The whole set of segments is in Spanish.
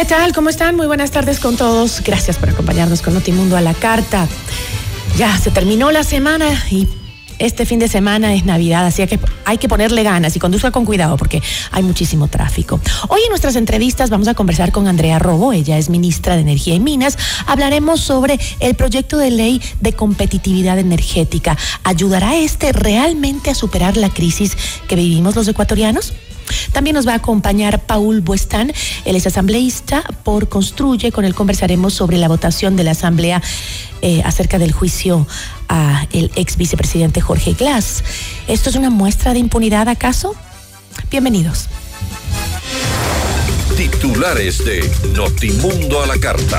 ¿Qué tal? ¿Cómo están? Muy buenas tardes con todos. Gracias por acompañarnos con Notimundo a la carta. Ya se terminó la semana y este fin de semana es Navidad, así que hay que ponerle ganas y conduzca con cuidado porque hay muchísimo tráfico. Hoy en nuestras entrevistas vamos a conversar con Andrea Robo, ella es ministra de Energía y Minas. Hablaremos sobre el proyecto de ley de competitividad energética. ¿Ayudará este realmente a superar la crisis que vivimos los ecuatorianos? También nos va a acompañar Paul Buestán, él es asambleísta por Construye, con él conversaremos sobre la votación de la Asamblea eh, acerca del juicio a el ex vicepresidente Jorge Glass. ¿Esto es una muestra de impunidad acaso? Bienvenidos. Titulares de Notimundo a la carta.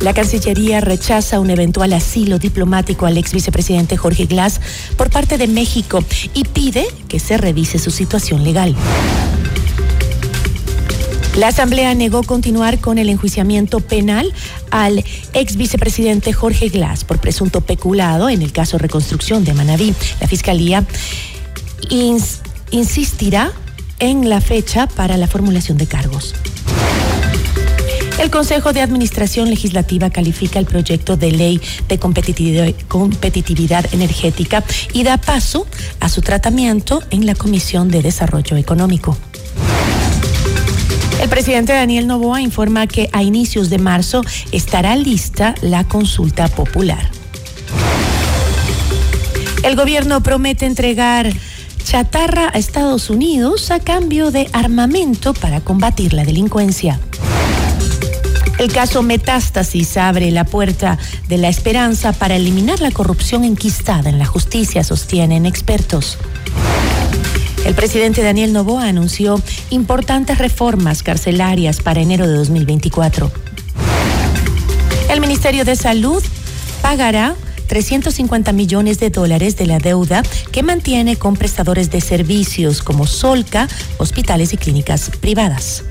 La Cancillería rechaza un eventual asilo diplomático al ex vicepresidente Jorge Glass por parte de México y pide que se revise su situación legal. La Asamblea negó continuar con el enjuiciamiento penal al ex vicepresidente Jorge Glass por presunto peculado en el caso reconstrucción de Manabí. La Fiscalía insistirá en la fecha para la formulación de cargos. El Consejo de Administración Legislativa califica el proyecto de ley de competitividad, energética y da paso a su tratamiento en la Comisión de Desarrollo Económico. El presidente Daniel Novoa informa que a inicios de marzo estará lista la consulta popular. El gobierno promete entregar chatarra a Estados Unidos a cambio de armamento para combatir la delincuencia. El caso Metástasis abre la puerta de la esperanza para eliminar la corrupción enquistada en la justicia, sostienen expertos. El presidente Daniel Novoa anunció importantes reformas carcelarias para enero de 2024. El Ministerio de Salud pagará 350 millones de dólares de la deuda que mantiene con prestadores de servicios como Solca, hospitales y clínicas privadas.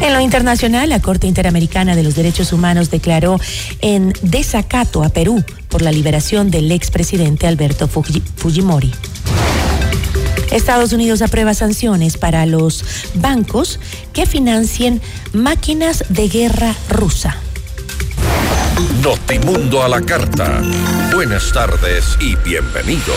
En lo internacional, la Corte Interamericana de los Derechos Humanos declaró en desacato a Perú por la liberación del expresidente Alberto Fujimori. Estados Unidos aprueba sanciones para los bancos que financien máquinas de guerra rusa. Notimundo a la carta. Buenas tardes y bienvenidos.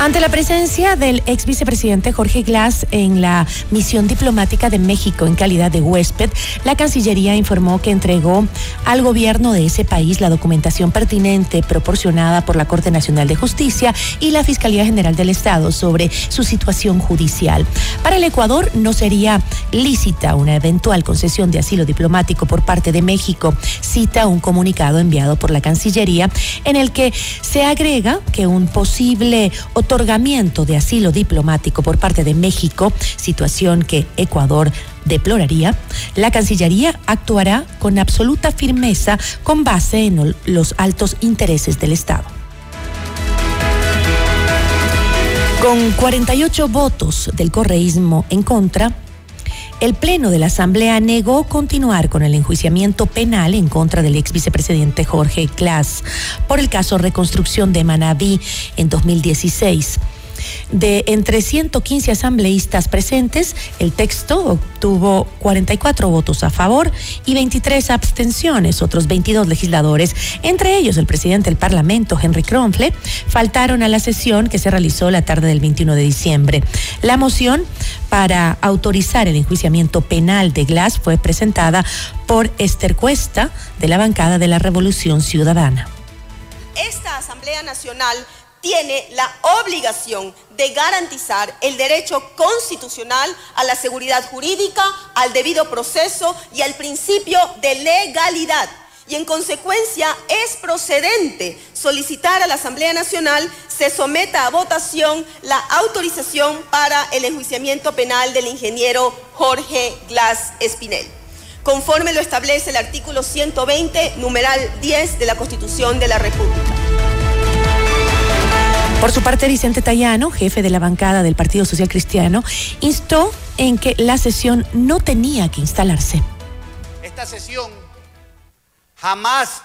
Ante la presencia del ex vicepresidente Jorge Glass en la misión diplomática de México en calidad de huésped, la Cancillería informó que entregó al gobierno de ese país la documentación pertinente proporcionada por la Corte Nacional de Justicia y la Fiscalía General del Estado sobre su situación judicial. Para el Ecuador no sería lícita una eventual concesión de asilo diplomático por parte de México, cita un comunicado enviado por la Cancillería en el que se agrega que un posible otorgamiento de asilo diplomático por parte de México, situación que Ecuador deploraría, la Cancillería actuará con absoluta firmeza con base en los altos intereses del Estado. Con 48 votos del correísmo en contra, el Pleno de la Asamblea negó continuar con el enjuiciamiento penal en contra del ex vicepresidente Jorge Glass por el caso Reconstrucción de Manabí en 2016. De entre 115 asambleístas presentes, el texto obtuvo 44 votos a favor y 23 abstenciones. Otros 22 legisladores, entre ellos el presidente del Parlamento, Henry Kronfle, faltaron a la sesión que se realizó la tarde del 21 de diciembre. La moción para autorizar el enjuiciamiento penal de Glass fue presentada por Esther Cuesta de la bancada de la Revolución Ciudadana. Esta Asamblea Nacional tiene la obligación de garantizar el derecho constitucional a la seguridad jurídica, al debido proceso y al principio de legalidad. Y en consecuencia es procedente solicitar a la Asamblea Nacional se someta a votación la autorización para el enjuiciamiento penal del ingeniero Jorge Glass Espinel, conforme lo establece el artículo 120, numeral 10 de la Constitución de la República. Por su parte, Vicente Tayano, jefe de la bancada del Partido Social Cristiano, instó en que la sesión no tenía que instalarse. Esta sesión jamás,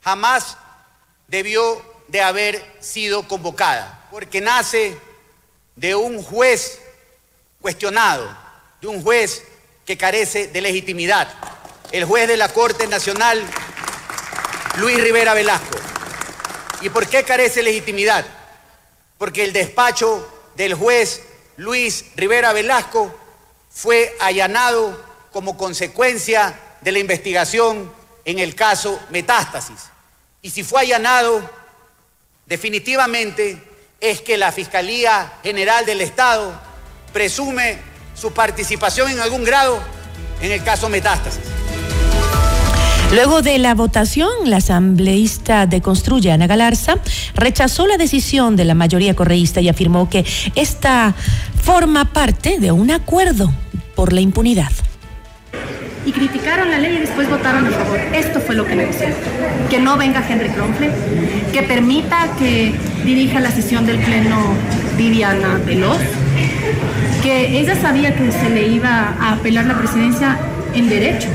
jamás debió de haber sido convocada, porque nace de un juez cuestionado, de un juez que carece de legitimidad, el juez de la Corte Nacional, Luis Rivera Velasco. ¿Y por qué carece legitimidad? Porque el despacho del juez Luis Rivera Velasco fue allanado como consecuencia de la investigación en el caso Metástasis. Y si fue allanado, definitivamente es que la Fiscalía General del Estado presume su participación en algún grado en el caso Metástasis. Luego de la votación, la asambleísta de Construye, Ana Galarza, rechazó la decisión de la mayoría correísta y afirmó que esta forma parte de un acuerdo por la impunidad. Y criticaron la ley y después votaron a favor. Esto fue lo que negociaron. Que no venga Henry Kronfle, que permita que dirija la sesión del Pleno Viviana Veloz, que ella sabía que se le iba a apelar la presidencia en derecho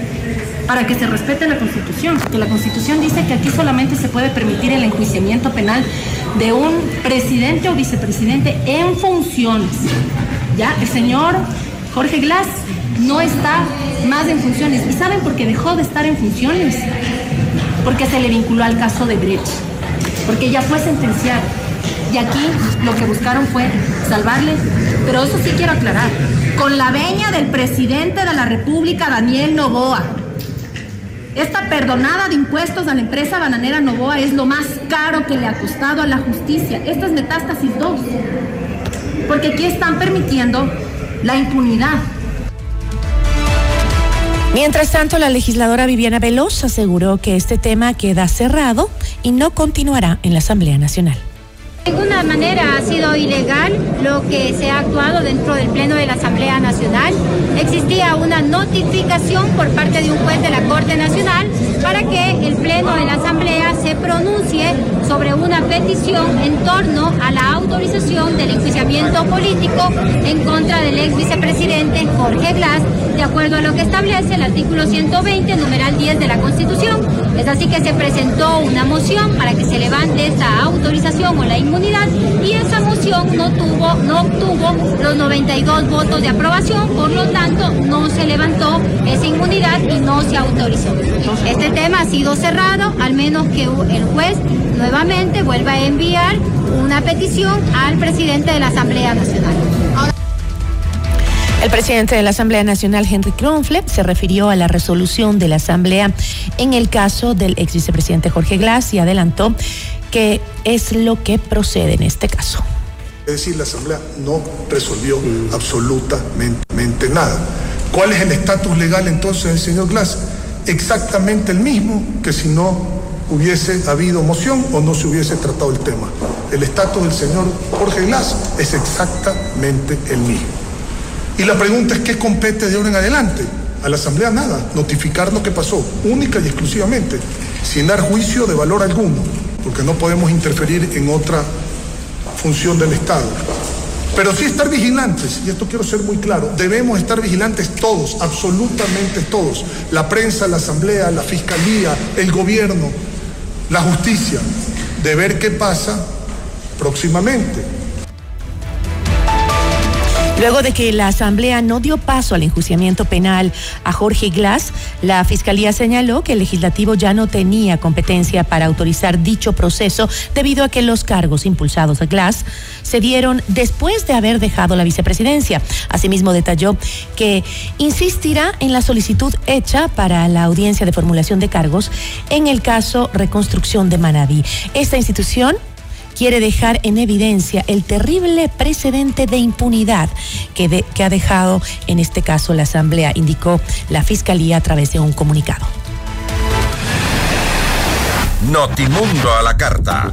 para que se respete la Constitución, porque la Constitución dice que aquí solamente se puede permitir el enjuiciamiento penal de un presidente o vicepresidente en funciones. Ya, el señor Jorge Glass no está más en funciones. ¿Y saben por qué dejó de estar en funciones? Porque se le vinculó al caso de Brecht, porque ya fue sentenciado. Y aquí lo que buscaron fue salvarle, pero eso sí quiero aclarar, con la veña del presidente de la República, Daniel Novoa. Esta perdonada de impuestos a la empresa bananera Novoa es lo más caro que le ha costado a la justicia. Esta es metástasis 2. Porque aquí están permitiendo la impunidad. Mientras tanto, la legisladora Viviana Veloz aseguró que este tema queda cerrado y no continuará en la Asamblea Nacional. Ninguna manera ha sido ilegal lo que se ha actuado dentro del Pleno de la Asamblea Nacional. Existía una notificación por parte de un juez de la Corte Nacional para que el Pleno de la Asamblea se pronuncie sobre una petición en torno a la autorización del enjuiciamiento político en contra del ex vicepresidente Jorge Glass, de acuerdo a lo que establece el artículo 120, numeral 10 de la Constitución. Es así que se presentó una moción para que se levante esta autorización o la inmunidad y esa moción no tuvo, no obtuvo los 92 votos de aprobación, por lo tanto no se levantó esa inmunidad y no se autorizó. Este tema ha sido cerrado, al menos que el juez nuevamente vuelva a enviar una petición al presidente de la Asamblea Nacional. El presidente de la Asamblea Nacional, Henry Kronfle, se refirió a la resolución de la Asamblea en el caso del ex vicepresidente Jorge Glass y adelantó que es lo que procede en este caso. Es decir, la Asamblea no resolvió absolutamente nada. ¿Cuál es el estatus legal entonces del señor Glass? Exactamente el mismo que si no hubiese habido moción o no se hubiese tratado el tema. el estatus del señor Jorge Glass es exactamente el mismo. Y la pregunta es, ¿qué compete de ahora en adelante? A la Asamblea nada, notificar lo que pasó, única y exclusivamente, sin dar juicio de valor alguno, porque no podemos interferir en otra función del Estado. Pero sí estar vigilantes, y esto quiero ser muy claro, debemos estar vigilantes todos, absolutamente todos, la prensa, la Asamblea, la Fiscalía, el Gobierno, la Justicia, de ver qué pasa próximamente. Luego de que la Asamblea no dio paso al enjuiciamiento penal a Jorge Glass, la Fiscalía señaló que el legislativo ya no tenía competencia para autorizar dicho proceso debido a que los cargos impulsados a Glass se dieron después de haber dejado la vicepresidencia. Asimismo, detalló que insistirá en la solicitud hecha para la audiencia de formulación de cargos en el caso Reconstrucción de Manabí. Esta institución quiere dejar en evidencia el terrible precedente de impunidad que, que ha dejado en este caso la Asamblea, indicó la Fiscalía a través de un comunicado. Notimundo a la carta.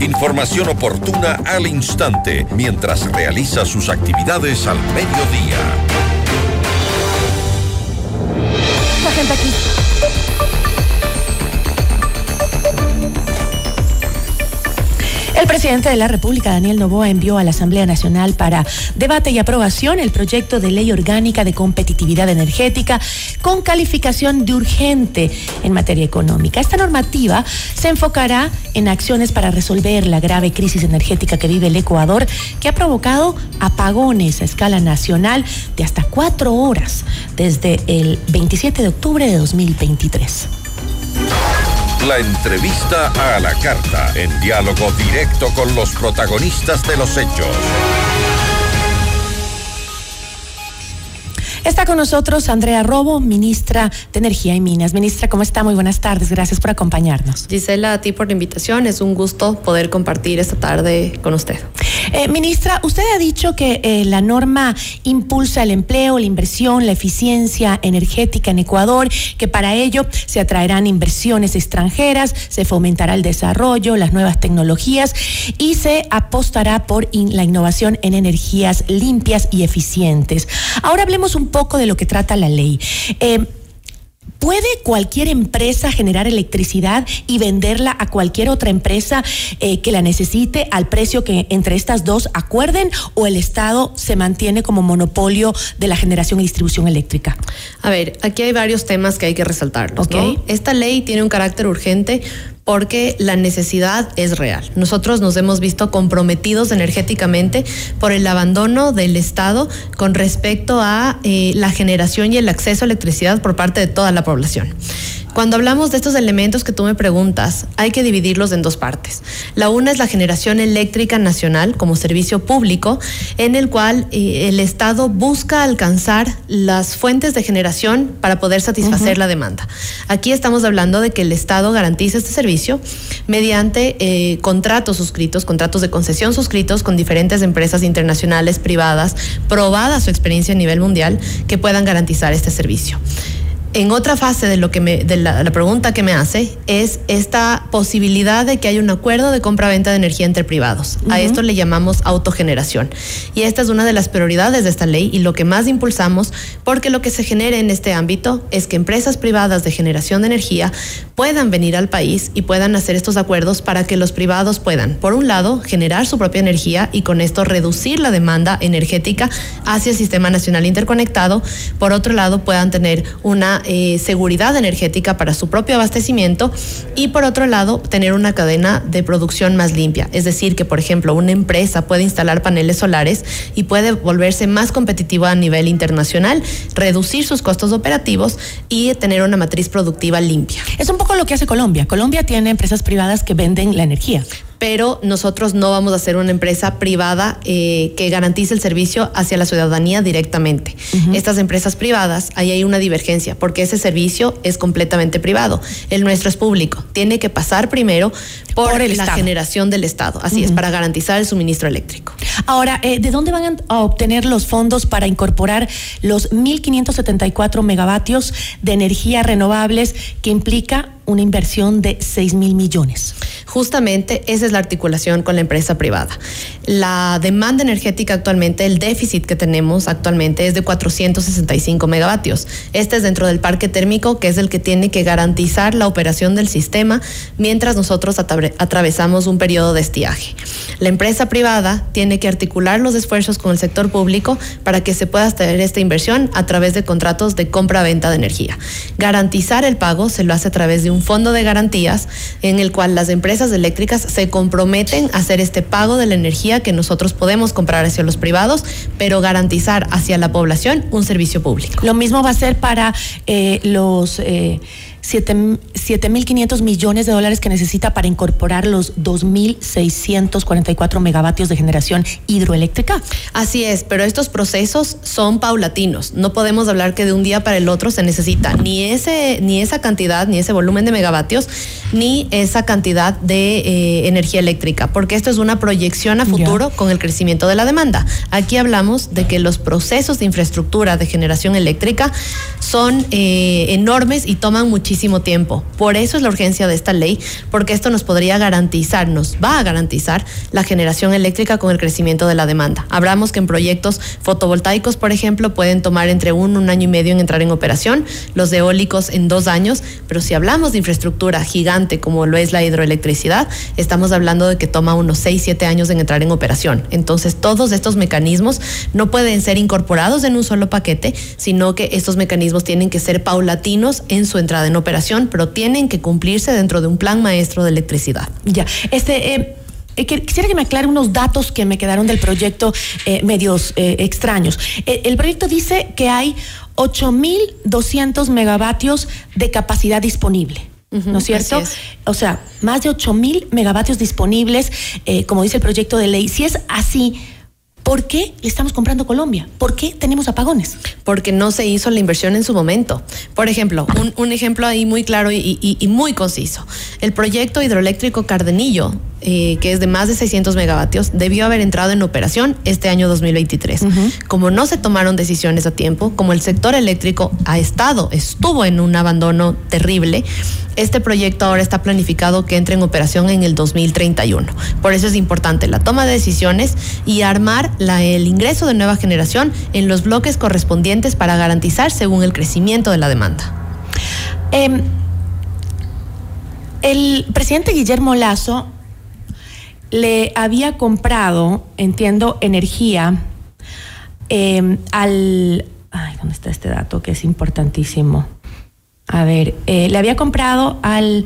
Información oportuna al instante mientras realiza sus actividades al mediodía. La gente aquí. Presidente de la República, Daniel Novoa, envió a la Asamblea Nacional para debate y aprobación el proyecto de ley orgánica de competitividad energética con calificación de urgente en materia económica. Esta normativa se enfocará en acciones para resolver la grave crisis energética que vive el Ecuador, que ha provocado apagones a escala nacional de hasta cuatro horas desde el 27 de octubre de 2023. La entrevista a la carta, en diálogo directo con los protagonistas de los hechos. Está con nosotros Andrea Robo, ministra de Energía y Minas. Ministra, ¿cómo está? Muy buenas tardes. Gracias por acompañarnos. Gisela, a ti por la invitación. Es un gusto poder compartir esta tarde con usted. Eh, ministra, usted ha dicho que eh, la norma impulsa el empleo, la inversión, la eficiencia energética en Ecuador, que para ello se atraerán inversiones extranjeras, se fomentará el desarrollo, las nuevas tecnologías y se apostará por in la innovación en energías limpias y eficientes. Ahora hablemos un poco de lo que trata la ley. Eh, ¿Puede cualquier empresa generar electricidad y venderla a cualquier otra empresa eh, que la necesite al precio que entre estas dos acuerden o el Estado se mantiene como monopolio de la generación y distribución eléctrica? A ver, aquí hay varios temas que hay que resaltar. Esta ley tiene un carácter urgente porque la necesidad es real. Nosotros nos hemos visto comprometidos energéticamente por el abandono del Estado con respecto a eh, la generación y el acceso a electricidad por parte de toda la población. Cuando hablamos de estos elementos que tú me preguntas, hay que dividirlos en dos partes. La una es la generación eléctrica nacional como servicio público, en el cual eh, el Estado busca alcanzar las fuentes de generación para poder satisfacer la demanda. Aquí estamos hablando de que el Estado garantiza este servicio mediante eh, contratos suscritos, contratos de concesión suscritos con diferentes empresas internacionales, privadas, probada su experiencia a nivel mundial, que puedan garantizar este servicio en otra fase de lo que me, de la, la, pregunta que me hace es esta posibilidad de que haya un acuerdo de compra-venta de energía entre privados. Uh -huh. A esto le llamamos autogeneración. Y esta es una de las prioridades de esta ley y lo que más impulsamos, porque lo que se genere en este ámbito es que empresas privadas de generación de energía puedan venir al país y puedan hacer estos acuerdos para que los privados puedan, por un lado, generar su propia energía y con esto reducir la demanda energética hacia el sistema nacional interconectado. Por otro lado, puedan tener una eh, seguridad energética para su propio abastecimiento y por otro lado tener una cadena de producción más limpia. Es decir, que por ejemplo una empresa puede instalar paneles solares y puede volverse más competitiva a nivel internacional, reducir sus costos operativos y tener una matriz productiva limpia. Es un poco lo que hace Colombia. Colombia tiene empresas privadas que venden la energía pero nosotros no vamos a ser una empresa privada eh, que garantice el servicio hacia la ciudadanía directamente. Uh -huh. Estas empresas privadas, ahí hay una divergencia, porque ese servicio es completamente privado. El nuestro es público. Tiene que pasar primero por, por la Estado. generación del Estado. Así uh -huh. es, para garantizar el suministro eléctrico. Ahora, eh, ¿de dónde van a obtener los fondos para incorporar los 1.574 megavatios de energía renovables que implica una inversión de 6 mil millones. Justamente esa es la articulación con la empresa privada. La demanda energética actualmente, el déficit que tenemos actualmente es de 465 megavatios. Este es dentro del parque térmico, que es el que tiene que garantizar la operación del sistema mientras nosotros atravesamos un periodo de estiaje. La empresa privada tiene que articular los esfuerzos con el sector público para que se pueda hacer esta inversión a través de contratos de compra-venta de energía. Garantizar el pago se lo hace a través de un fondo de garantías en el cual las empresas eléctricas se comprometen a hacer este pago de la energía que nosotros podemos comprar hacia los privados, pero garantizar hacia la población un servicio público. Lo mismo va a ser para eh, los... Eh, 7.500 millones de dólares que necesita para incorporar los 2.644 megavatios de generación hidroeléctrica. Así es, pero estos procesos son paulatinos. No podemos hablar que de un día para el otro se necesita ni, ese, ni esa cantidad, ni ese volumen de megavatios, ni esa cantidad de eh, energía eléctrica, porque esto es una proyección a futuro con el crecimiento de la demanda. Aquí hablamos de que los procesos de infraestructura de generación eléctrica son eh, enormes y toman muchísimo muchísimo tiempo. Por eso es la urgencia de esta ley, porque esto nos podría garantizar, nos va a garantizar la generación eléctrica con el crecimiento de la demanda. Hablamos que en proyectos fotovoltaicos, por ejemplo, pueden tomar entre un, un año y medio en entrar en operación, los eólicos en dos años, pero si hablamos de infraestructura gigante como lo es la hidroelectricidad, estamos hablando de que toma unos seis, siete años en entrar en operación. Entonces, todos estos mecanismos no pueden ser incorporados en un solo paquete, sino que estos mecanismos tienen que ser paulatinos en su entrada en operación, pero tienen que cumplirse dentro de un plan maestro de electricidad. Ya, este... Eh, eh, quisiera que me aclare unos datos que me quedaron del proyecto eh, medios extraños. el proyecto dice que hay 8.200 megavatios de capacidad disponible. ¿No es cierto? O sea, más de 8.000 megavatios disponibles, como dice el proyecto de ley. Si es así, ¿Por qué le estamos comprando Colombia? ¿Por qué tenemos apagones? Porque no se hizo la inversión en su momento. Por ejemplo, un, ejemplo ahí muy claro y, muy conciso. El proyecto hidroeléctrico Cardenillo, eh, que es de más de 600 megavatios, debió haber entrado en operación este año 2023. Como no se tomaron decisiones a tiempo, como el sector eléctrico ha estado, estuvo en un abandono terrible, este proyecto ahora está planificado que entre en operación en el 2031. Por eso es importante la toma de decisiones y armar el ingreso de nueva generación en los bloques correspondientes para garantizar según el crecimiento de la demanda. Em, el presidente Guillermo Lazo le había comprado, entiendo, energía em, al... ¿dónde está este dato que es importantísimo? A ver, eh, le había comprado al...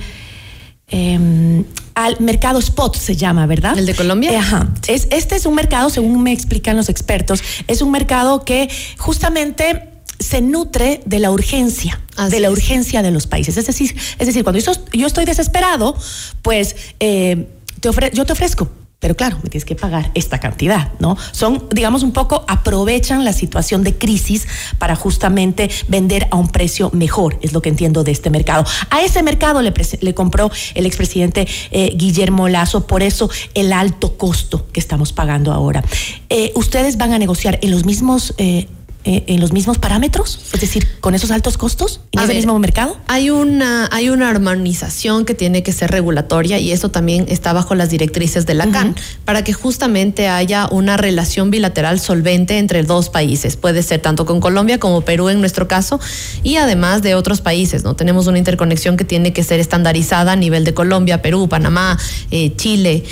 Em, al mercado spot se llama, ¿verdad? ¿El de Colombia? Eh, ajá. Es, este es un mercado, según me explican los expertos, es un mercado que justamente se nutre de la urgencia, de la urgencia de los países. Es decir, es decir cuando yo, estoy desesperado, pues eh, te yo te ofrezco pero claro, me tienes que pagar esta cantidad, ¿no? Son, digamos, un poco aprovechan la situación de crisis para justamente vender a un precio mejor, es lo que entiendo de este mercado. A ese mercado le, compró el expresidente eh, Guillermo Lazo, por eso el alto costo que estamos pagando ahora. Eh, ¿Ustedes van a negociar en los mismos... Eh, en los mismos parámetros? Es decir, con esos altos costos en ese mismo mercado? Hay una, hay una armonización que tiene que ser regulatoria y eso también está bajo las directrices de la CAN para que justamente haya una relación bilateral solvente entre dos países. Puede ser tanto con Colombia como Perú en nuestro caso y además de otros países, ¿no? Tenemos una interconexión que tiene que ser estandarizada a nivel de Colombia, Perú, Panamá, eh, Chile.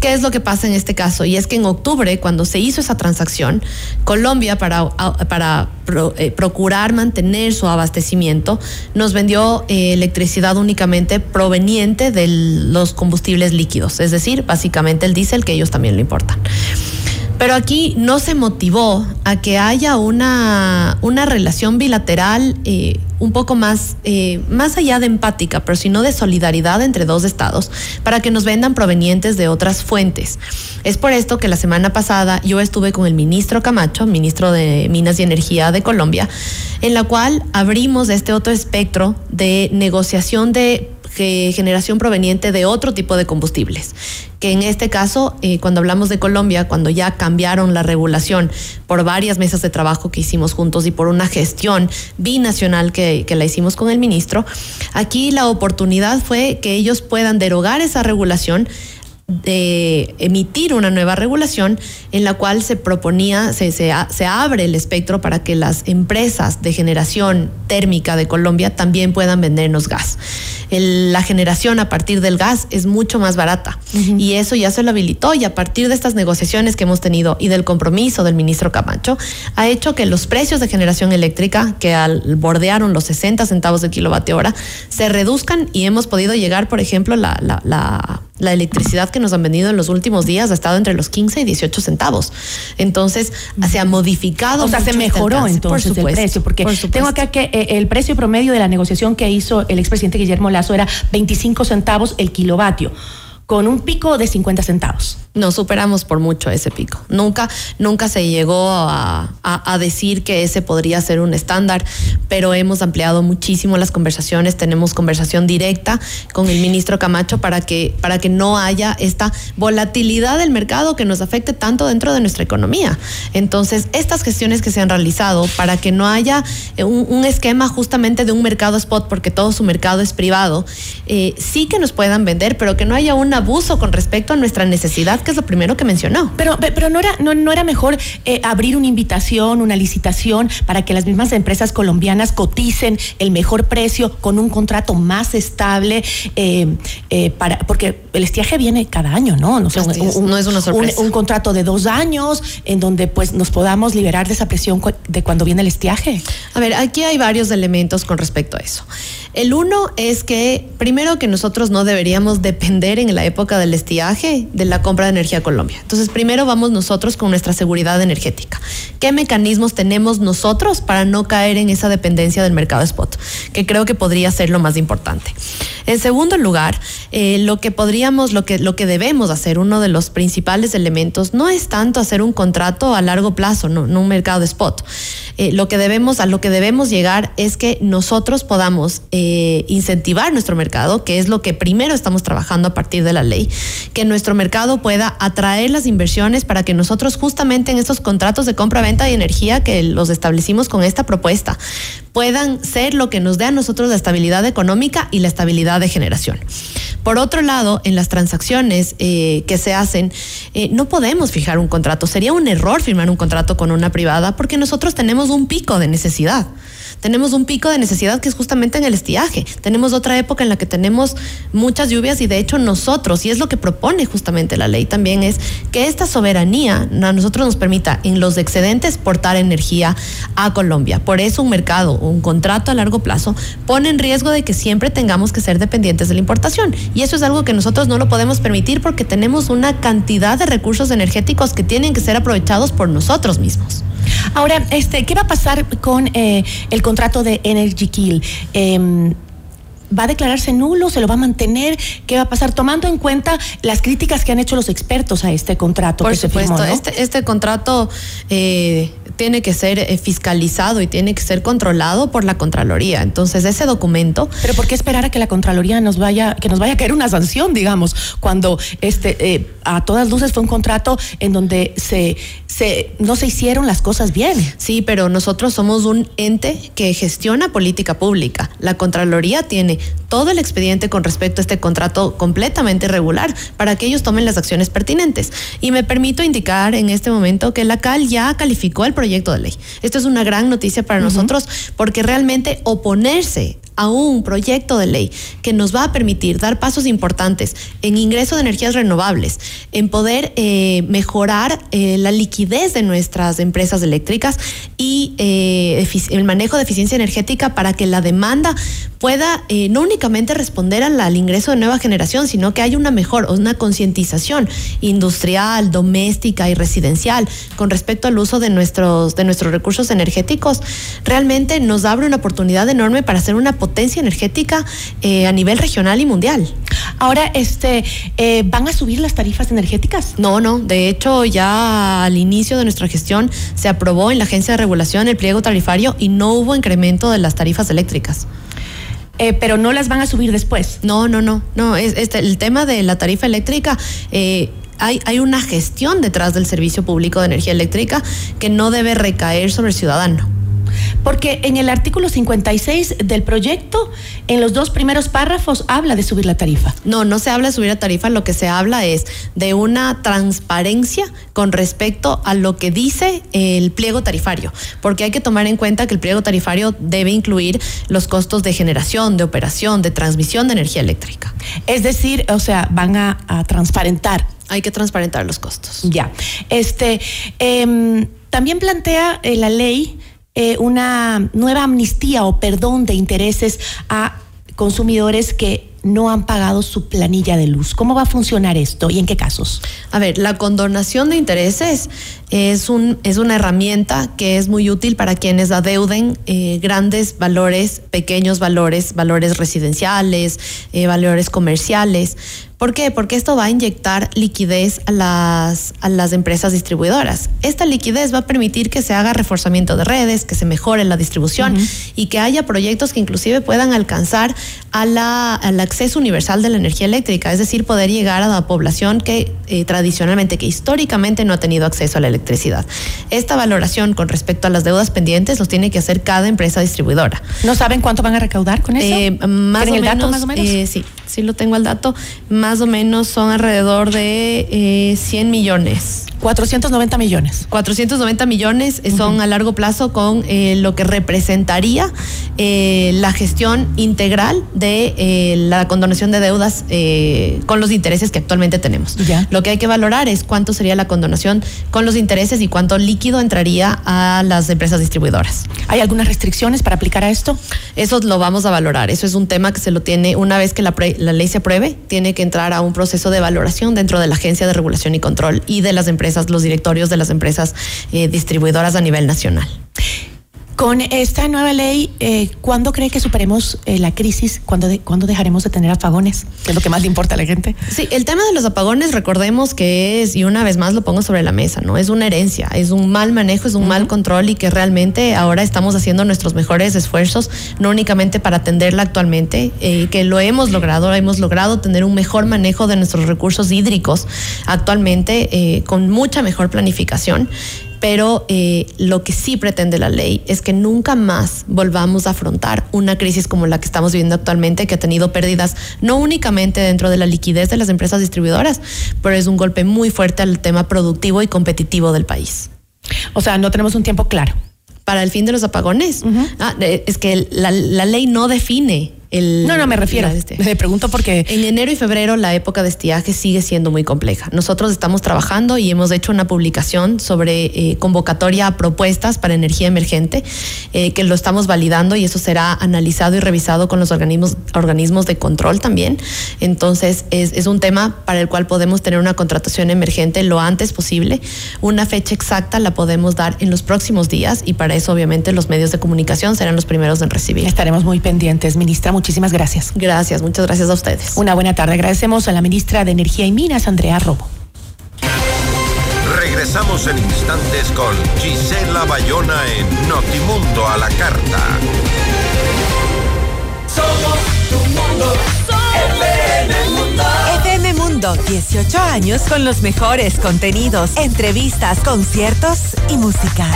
¿Qué es lo que pasa en este caso? Y es que en octubre, cuando se hizo esa transacción, Colombia, para, para eh, procurar mantener su abastecimiento, nos vendió eh, electricidad únicamente proveniente de los combustibles líquidos, es decir, básicamente el diésel, que ellos también lo importan. Pero aquí no se motivó a que haya una, una relación bilateral eh, un poco más, eh, más allá de empática, pero sino de solidaridad entre dos estados para que nos vendan provenientes de otras fuentes. Es por esto que la semana pasada yo estuve con el ministro Camacho, ministro de Minas y Energía de Colombia, en la cual abrimos este otro espectro de negociación de generación proveniente de otro tipo de combustibles. Que en este caso, eh, cuando hablamos de Colombia, cuando ya cambiaron la regulación por varias mesas de trabajo que hicimos juntos y por una gestión binacional que, que la hicimos con el ministro, aquí la oportunidad fue que ellos puedan derogar esa regulación de emitir una nueva regulación en la cual se proponía, se, se, se, abre el espectro para que las empresas de generación térmica de Colombia también puedan vendernos gas. El, la generación a partir del gas es mucho más barata y eso ya se lo habilitó y a partir de estas negociaciones que hemos tenido y del compromiso del ministro Camacho ha hecho que los precios de generación eléctrica que al, bordearon los 60 centavos de kilovatio hora se reduzcan y hemos podido llegar, por ejemplo, la, la, la la electricidad que nos han vendido en los últimos días ha estado entre los 15 y 18 centavos. Entonces, se ha modificado. O sea, se mejoró entonces el precio, porque tengo acá que eh, el precio promedio de la negociación que hizo el expresidente Guillermo Lazo era 25 centavos el kilovatio con un pico de 50 centavos. No superamos por mucho ese pico. Nunca, nunca se llegó a, a, decir que ese podría ser un estándar, pero hemos ampliado muchísimo las conversaciones. Tenemos conversación directa con el ministro Camacho para que, para que no haya esta volatilidad del mercado que nos afecte tanto dentro de nuestra economía. Entonces, estas gestiones que se han realizado para que no haya un, un esquema justamente de un mercado spot, porque todo su mercado es privado, eh, sí que nos puedan vender, pero que no haya una abuso con respecto a nuestra necesidad, que es lo primero que mencionó. Pero, pero no, era, no, no era mejor eh, abrir una invitación, una licitación para que las mismas empresas colombianas coticen el mejor precio con un contrato más estable, eh, eh, para, porque el estiaje viene cada año, ¿no? No, sé, un, no es una sorpresa. Un, contrato de dos años en donde pues nos podamos liberar de esa presión de cuando viene el estiaje. A ver, aquí hay varios elementos con respecto a eso. El uno es que primero que nosotros no deberíamos depender en la época del estiaje de la compra de energía a Colombia. Entonces, primero vamos nosotros con nuestra seguridad energética. ¿Qué mecanismos tenemos nosotros para no caer en esa dependencia del mercado spot? Que creo que podría ser lo más importante. En segundo lugar, eh, lo que podríamos, lo que, lo que debemos hacer, uno de los principales elementos, no es tanto hacer un contrato a largo plazo, no, un mercado spot. Eh, lo que debemos, a lo que debemos llegar es que nosotros podamos eh, incentivar nuestro mercado, que es lo que primero estamos trabajando a partir de la ley, que nuestro mercado pueda atraer las inversiones para que nosotros justamente en estos contratos de compra-venta de energía que los establecimos con esta propuesta, puedan ser lo que nos dé a nosotros la estabilidad económica y la estabilidad de generación. Por otro lado, en las transacciones eh, que se hacen, eh, no podemos fijar un contrato. Sería un error firmar un contrato con una privada porque nosotros tenemos un pico de necesidad tenemos un pico de necesidad que es justamente en el estiaje. Tenemos otra época en la que tenemos muchas lluvias y de hecho nosotros, y es lo que propone justamente la ley también, es que esta soberanía a nosotros nos permita en los excedentes portar energía a Colombia. Por eso un mercado, un contrato a largo plazo pone en riesgo de que siempre tengamos que ser dependientes de la importación. Y eso es algo que nosotros no lo podemos permitir porque tenemos una cantidad de recursos energéticos que tienen que ser aprovechados por nosotros mismos. Ahora, este, ¿qué va a pasar con eh, el contrato de Energy Kill? Eh, ¿Va a declararse nulo? ¿Se lo va a mantener? ¿Qué va a pasar? Tomando en cuenta las críticas que han hecho los expertos a este contrato. Por supuesto, este, este contrato eh, tiene que ser eh, fiscalizado y tiene que ser controlado por la Contraloría. Entonces, ese documento. Pero ¿por qué esperar a que la Contraloría nos vaya, que nos vaya a caer una sanción, digamos, cuando este eh, a todas luces fue un contrato en donde se, se no se hicieron las cosas bien? Sí, pero nosotros somos un ente que gestiona política pública. La Contraloría tiene todo el expediente con respecto a este contrato completamente irregular para que ellos tomen las acciones pertinentes. Y me permito indicar en este momento que la CAL ya calificó el proyecto de ley. Esto es una gran noticia para nosotros porque realmente oponerse a un proyecto de ley que nos va a permitir dar pasos importantes en ingreso de energías renovables, en poder eh, mejorar eh, la liquidez de nuestras empresas eléctricas y eh, el manejo de eficiencia energética para que la demanda pueda no únicamente responder al, al, ingreso de nueva generación, sino que haya una mejor, una concientización industrial, doméstica y residencial con respecto al uso de nuestros, de nuestros recursos energéticos, realmente nos abre una oportunidad enorme para hacer una potencia energética eh, a nivel regional y mundial. Ahora, este, eh, ¿van a subir las tarifas energéticas? No, no. De hecho, ya al inicio de nuestra gestión se aprobó en la Agencia de Regulación el pliego tarifario y no hubo incremento de las tarifas eléctricas. Eh, pero no las van a subir después. No, no, no, no. Es, este, el tema de la tarifa eléctrica. Eh, hay, hay, una gestión detrás del servicio público de energía eléctrica que no debe recaer sobre el ciudadano. Porque en el artículo 56 del proyecto, en los dos primeros párrafos, habla de subir la tarifa. No, no se habla de subir la tarifa, lo que se habla es de una transparencia con respecto a lo que dice el pliego tarifario, porque hay que tomar en cuenta que el pliego tarifario debe incluir los costos de generación, de operación, de transmisión de energía eléctrica. Es decir, o sea, van a, a transparentar. Hay que transparentar los costos. Ya. Este, eh, también plantea eh, la ley eh, una nueva amnistía o perdón de intereses a consumidores que no han pagado su planilla de luz. ¿Cómo va a funcionar esto y en qué casos? A ver, la condonación de intereses es, un, es una herramienta que es muy útil para quienes adeuden eh, grandes valores, pequeños valores, valores residenciales, eh, valores comerciales. ¿Por qué? Porque esto va a inyectar liquidez a las, a las empresas distribuidoras. Esta liquidez va a permitir que se haga reforzamiento de redes, que se mejore la distribución uh -huh. y que haya proyectos que inclusive puedan alcanzar a la, al acceso universal de la energía eléctrica, es decir, poder llegar a la población que eh, tradicionalmente, que históricamente no ha tenido acceso a la electricidad. Esta valoración con respecto a las deudas pendientes los tiene que hacer cada empresa distribuidora. ¿No saben cuánto van a recaudar con eso? Eh, más, o el menos, dato, más o menos? Eh, sí, sí lo tengo al dato. Más o menos son alrededor de eh, 100 millones. 490 millones. 490 millones uh -huh. son a largo plazo con eh, lo que representaría eh, la gestión integral de eh, la condonación de deudas con los intereses que actualmente tenemos. Ya. Lo que hay que valorar es cuánto sería la condonación con los intereses y cuánto líquido entraría a las empresas distribuidoras. ¿Hay algunas restricciones para aplicar a esto? Eso lo vamos a valorar. Eso es un tema que se lo tiene, una vez que la, la ley se apruebe, tiene que entrar a un proceso de valoración dentro de la Agencia de Regulación y Control y de las empresas, los directorios de las empresas eh, distribuidoras a nivel nacional. Con esta nueva ley, eh, ¿cuándo cree que superemos eh, la crisis? ¿Cuándo, de, ¿Cuándo, dejaremos de tener apagones? Que es lo que más le importa a la gente. Sí, el tema de los apagones, recordemos que es, y una vez más lo pongo sobre la mesa, ¿no? Es una herencia, es un mal manejo, es un uh -huh. mal control y que realmente ahora estamos haciendo nuestros mejores esfuerzos, no únicamente para atenderla actualmente, eh, que lo hemos logrado, hemos logrado tener un mejor manejo de nuestros recursos hídricos actualmente, con mucha mejor planificación pero eh, lo que sí pretende la ley es que nunca más volvamos a afrontar una crisis como la que estamos viviendo actualmente, que ha tenido pérdidas no únicamente dentro de la liquidez de las empresas distribuidoras, pero es un golpe muy fuerte al tema productivo y competitivo del país. O sea, no tenemos un tiempo claro. Para el fin de los apagones. Uh -huh. ah, es que la, la ley no define el, no, no me refiero. Este. Le pregunto porque en enero y febrero la época de estiaje sigue siendo muy compleja. Nosotros estamos trabajando y hemos hecho una publicación sobre eh, convocatoria a propuestas para energía emergente eh, que lo estamos validando y eso será analizado y revisado con los organismos organismos de control también. Entonces es, es un tema para el cual podemos tener una contratación emergente lo antes posible. Una fecha exacta la podemos dar en los próximos días y para eso obviamente los medios de comunicación serán los primeros en recibir. Estaremos muy pendientes, ministra muchísimas gracias. Gracias, muchas gracias a ustedes. Una buena tarde. Agradecemos a la ministra de Energía y Minas, Andrea Robo. Regresamos en instantes con Gisela Bayona en Notimundo a la Carta. Somos tu mundo. FM Mundo. FM Mundo, 18 años con los mejores contenidos, entrevistas, conciertos y música.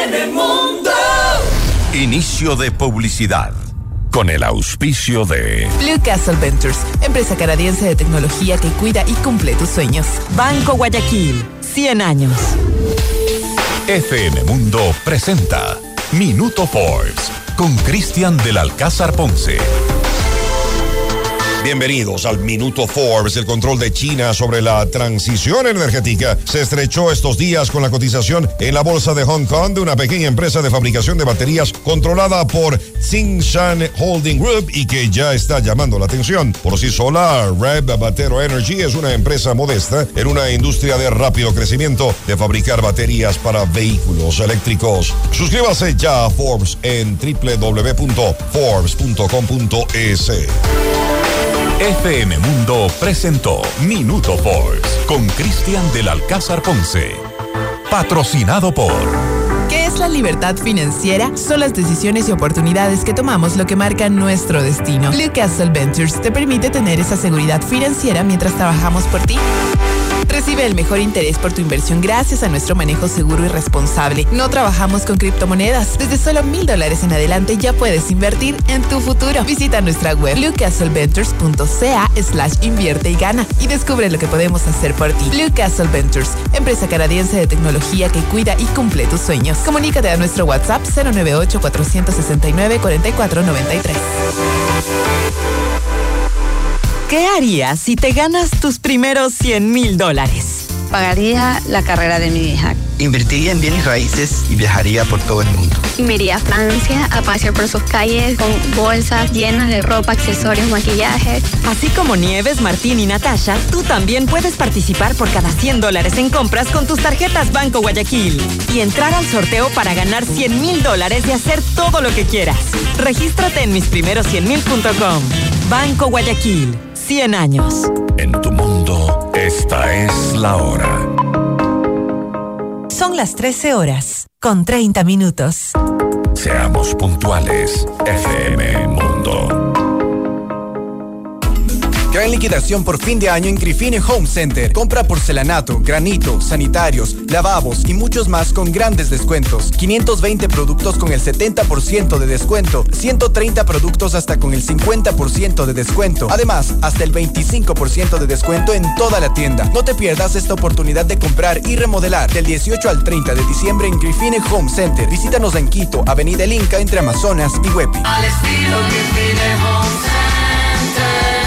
FM Mundo. Inicio de publicidad con el auspicio de Blue Castle Ventures, empresa canadiense de tecnología que cuida y cumple tus sueños. Banco Guayaquil, 100 años. FM Mundo presenta Minuto Forbes con Cristian del Alcázar Ponce. Bienvenidos al Minuto Forbes. El control de China sobre la transición energética se estrechó estos días con la cotización en la bolsa de Hong Kong de una pequeña empresa de fabricación de baterías controlada por Tsingshan Holding Group y que ya está llamando la atención. Por sí sola, Reb Batero Energy es una empresa modesta en una industria de rápido crecimiento de fabricar baterías para vehículos eléctricos. Suscríbase ya a Forbes en www.forbes.com.es. FM Mundo presentó Minuto Forbes con Cristian del Alcázar Ponce. Patrocinado por... ¿Qué es es la libertad financiera? Son las decisiones y oportunidades que tomamos lo que marca nuestro destino. Blue Castle Ventures te permite tener esa seguridad financiera mientras trabajamos por ti. Recibe el mejor interés por tu inversión gracias a nuestro manejo seguro y responsable. No trabajamos con criptomonedas. Desde solo mil dólares en adelante ya puedes invertir en tu futuro. Visita nuestra web bluecastleventures.ca slash invierte y gana y descubre lo que podemos hacer por ti. Blue Castle Ventures, empresa canadiense de tecnología que cuida y cumple tus sueños. Comunícate a nuestro WhatsApp 098 469 4493. ¿Qué harías si te ganas tus primeros 100 mil dólares? Pagaría la carrera de mi hija. Invertiría en bienes raíces y viajaría por todo el mundo. Y me iría a Francia a pasear por sus calles con bolsas llenas de ropa, accesorios, maquillaje. Así como Nieves, Martín y Natasha, tú también puedes participar por cada 100 dólares en compras con tus tarjetas Banco Guayaquil y entrar al sorteo para ganar 100 mil dólares y hacer todo lo que quieras. Regístrate en misprimeros100mil.com. Banco Guayaquil. 100 años. En tu mundo, esta es la hora. Son las 13 horas, con 30 minutos. Seamos puntuales, FM Mundo. Gran liquidación por fin de año en Grifine Home Center. Compra porcelanato, granito, sanitarios, lavabos y muchos más con grandes descuentos. 520 productos con el 70% de descuento. 130 productos hasta con el 50% de descuento. Además, hasta el 25% de descuento en toda la tienda. No te pierdas esta oportunidad de comprar y remodelar del 18 al 30 de diciembre en Grifine Home Center. Visítanos en Quito, Avenida El Inca entre Amazonas y Huepi. Al estilo Grifine Home Center.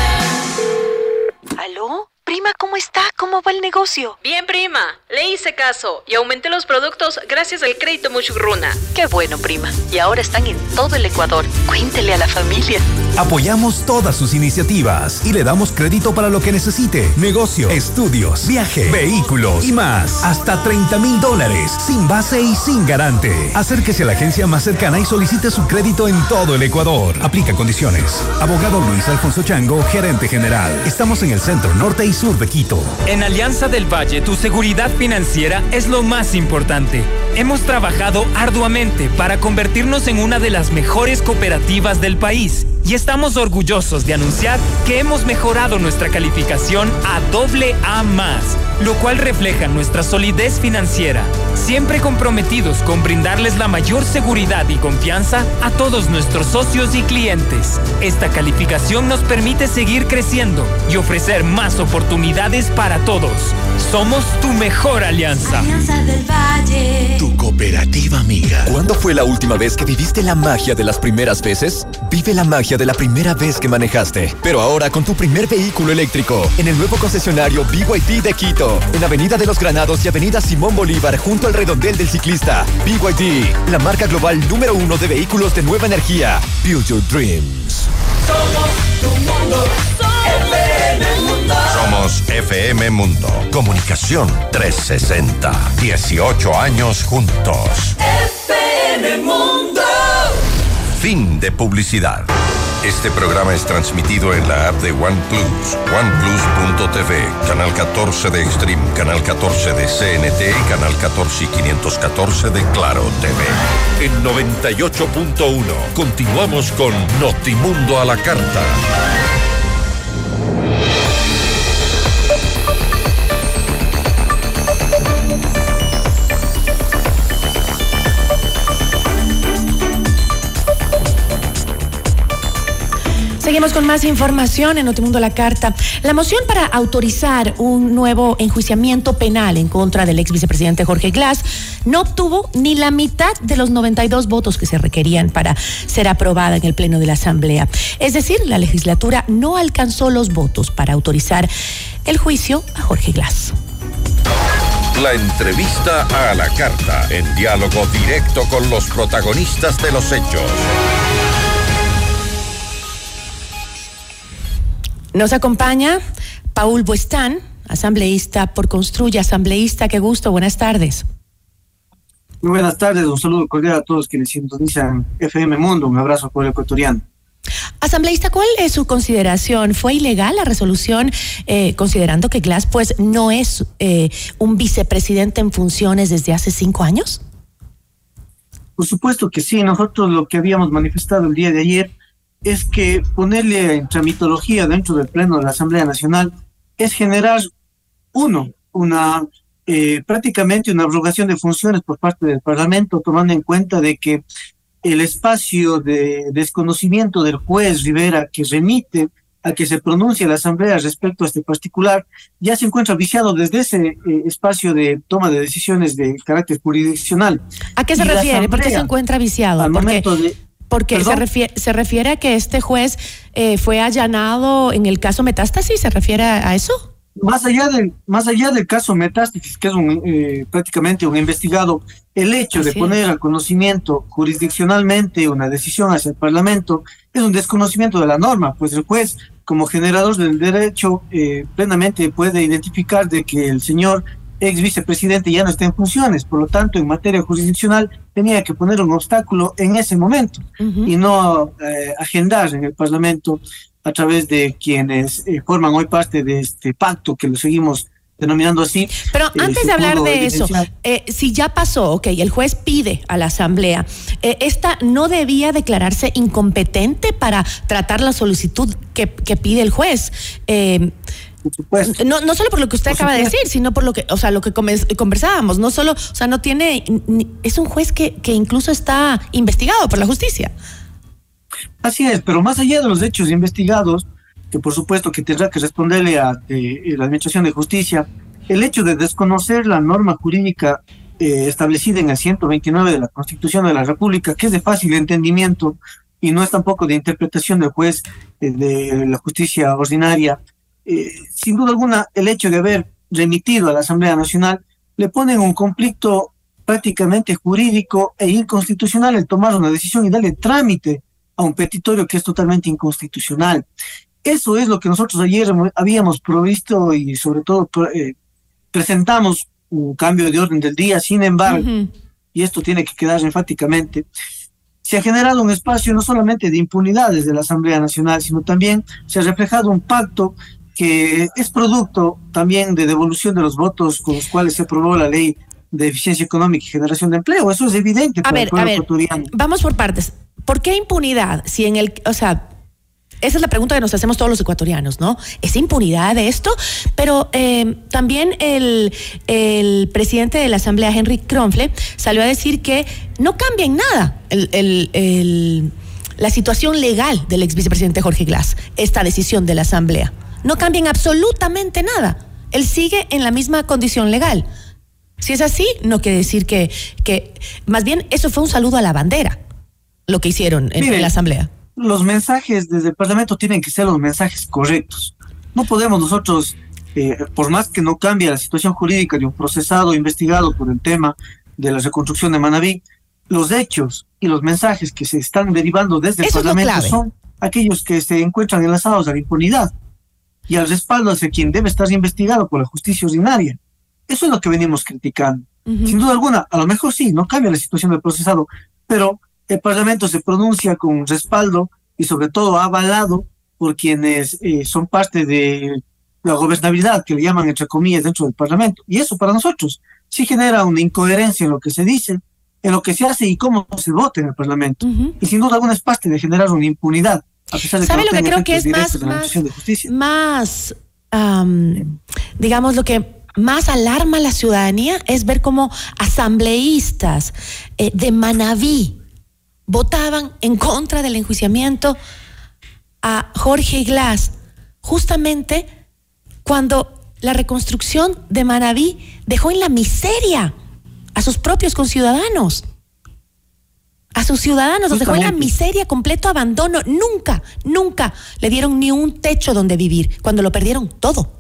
¿Cómo está? ¿Cómo va el negocio? Bien, prima. Le hice caso y aumenté los productos gracias al crédito Muchugruna. Qué bueno, prima. Y ahora están en todo el Ecuador. Cuéntele a la familia. Apoyamos todas sus iniciativas y le damos crédito para lo que necesite. Negocio, estudios, viaje, vehículos y más. Hasta 30 mil dólares, sin base y sin garante. Acérquese a la agencia más cercana y solicite su crédito en todo el Ecuador. Aplica condiciones. Abogado Luis Alfonso Chango, gerente general. Estamos en el centro norte y sur de Quito. En Alianza del Valle, tu seguridad financiera es lo más importante. Hemos trabajado arduamente para convertirnos en una de las mejores cooperativas del país y estamos orgullosos de anunciar que hemos mejorado nuestra calificación a doble A lo cual refleja nuestra solidez financiera, siempre comprometidos con brindarles la mayor seguridad y confianza a todos nuestros socios y clientes. Esta calificación nos permite seguir creciendo y ofrecer más oportunidades para todos. Somos tu mejor alianza. Alianza del Tu cooperativa amiga. ¿Cuándo fue la última vez que viviste la magia de las primeras veces? Vive la magia de la primera vez que manejaste, pero ahora con tu primer vehículo eléctrico en el nuevo concesionario BYD de Quito, en Avenida de los Granados y Avenida Simón Bolívar junto al redondel del ciclista. BYD, la marca global número uno de vehículos de nueva energía. Build your dreams. Somos tu mundo. Mundo. Somos FM Mundo. Comunicación 360. 18 años juntos. FM Mundo. Fin de publicidad. Este programa es transmitido en la app de OnePlus, oneplus.tv, canal 14 de Extreme, canal 14 de CNT y canal 14 y 514 de Claro TV. En 98.1 continuamos con Notimundo a la carta. Seguimos con más información en Notimundo La Carta. La moción para autorizar un nuevo enjuiciamiento penal en contra del ex vicepresidente Jorge Glass no obtuvo ni la mitad de los 92 votos que se requerían para ser aprobada en el Pleno de la Asamblea. Es decir, la legislatura no alcanzó los votos para autorizar el juicio a Jorge Glass. La entrevista a la carta, en diálogo directo con los protagonistas de los hechos. Nos acompaña Paul Buestán, asambleísta por Construye, asambleísta, qué gusto, buenas tardes. Muy buenas tardes, un saludo cordial a todos quienes sintonizan FM Mundo, un abrazo al pueblo ecuatoriano. Asambleísta, ¿cuál es su consideración? ¿Fue ilegal la resolución eh, considerando que Glass pues no es eh, un vicepresidente en funciones desde hace cinco años? Por supuesto que sí, nosotros lo que habíamos manifestado el día de ayer es que ponerle en tramitología dentro del Pleno de la Asamblea Nacional es generar, uno, una eh, prácticamente una abrogación de funciones por parte del Parlamento, tomando en cuenta de que el espacio de desconocimiento del juez Rivera que remite a que se pronuncie la Asamblea respecto a este particular, ya se encuentra viciado desde ese eh, espacio de toma de decisiones de carácter jurisdiccional. ¿A qué se Y refiere? ¿Por qué se encuentra viciado? Al Porque, momento de, porque se, refiere, se refiere a que este juez eh, fue allanado en el caso Metástasis, ¿se refiere a, eso? Más allá del, más allá del caso Metástasis, que es un, eh, prácticamente un investigado, el hecho de poner es. al conocimiento jurisdiccionalmente una decisión hacia el Parlamento es un desconocimiento de la norma, pues el juez, como generador del derecho, eh, plenamente puede identificar de que el señor ex vicepresidente ya no está en funciones, por lo tanto, en materia jurisdiccional tenía que poner un obstáculo en ese momento y no eh, agendar en el Parlamento a través de quienes eh, forman hoy parte de este pacto que lo seguimos denominando así. Pero eh, antes de hablar de eso, eh, si ya pasó, ok, el juez pide a la Asamblea, eh, ¿esta no debía declararse incompetente para tratar la solicitud que, que pide el juez? No, no solo por lo que usted Por acaba de decir, sino por lo que, o sea, lo que conversábamos, no solo, o sea, no tiene, ni- es un juez que, que incluso está investigado por la justicia. Así es, pero más allá de los hechos investigados, que por supuesto que tendrá que responderle a eh, la Administración de Justicia, el hecho de desconocer la norma jurídica eh, establecida en el 129 de la Constitución de la República, que es de fácil entendimiento y no es tampoco de interpretación del juez eh, de la justicia ordinaria, eh, sin duda alguna el hecho de haber remitido a la Asamblea Nacional le pone en un conflicto prácticamente jurídico e inconstitucional el tomar una decisión y darle trámite a un petitorio que es totalmente inconstitucional. Eso es lo que nosotros ayer habíamos provisto y sobre todo eh, presentamos un cambio de orden del día, sin embargo, y esto tiene que quedar enfáticamente, se ha generado un espacio no solamente de impunidad desde la Asamblea Nacional, sino también se ha reflejado un pacto que es producto también de devolución de los votos con los cuales se aprobó la ley de eficiencia económica y generación de empleo. Eso es evidente A para ver, el a pueblo ver, ecuatoriano. vamos por partes. ¿Por qué impunidad? Si en el, o sea, esa es la pregunta que nos hacemos todos los ecuatorianos, ¿no? ¿Es impunidad de esto? Pero eh, también el, el presidente de la Asamblea, Henry Kronfle, salió a decir que no cambia en nada el, el- el- la situación legal del ex vicepresidente Jorge Glass, esta decisión de la Asamblea. No cambia en absolutamente nada. Él sigue en la misma condición legal. Si es así, no quiere decir que, que más bien eso fue un saludo a la bandera, lo que hicieron en, la Asamblea. los mensajes desde el Parlamento tienen que ser los mensajes correctos. No podemos nosotros, eh, por más que no cambie la situación jurídica de un procesado investigado por el tema de la reconstrucción de Manabí, los hechos y los mensajes que se están derivando desde el Eso Parlamento son aquellos que se encuentran enlazados a la impunidad y al respaldo hacia quien debe estar investigado por la justicia ordinaria. Eso es lo que venimos criticando. Sin duda alguna, a lo mejor sí, no cambia la situación del procesado, pero el Parlamento se pronuncia con respaldo y sobre todo avalado por quienes eh, son parte de la gobernabilidad, que le llaman entre comillas dentro del Parlamento. Y eso para nosotros sí genera una incoherencia en lo que se dice, en lo que se hace y cómo se vota en el Parlamento. Y sin duda alguna es parte de generar una impunidad, ¿Sabe lo que creo que es más, digamos, lo que más alarma a la ciudadanía es ver cómo asambleístas eh, de Manabí votaban en contra del enjuiciamiento a Jorge Glass, justamente cuando la reconstrucción de Manabí dejó en la miseria a sus propios conciudadanos. A sus ciudadanos los dejó en la miseria, completo abandono. Nunca, nunca le dieron ni un techo donde vivir, cuando lo perdieron todo.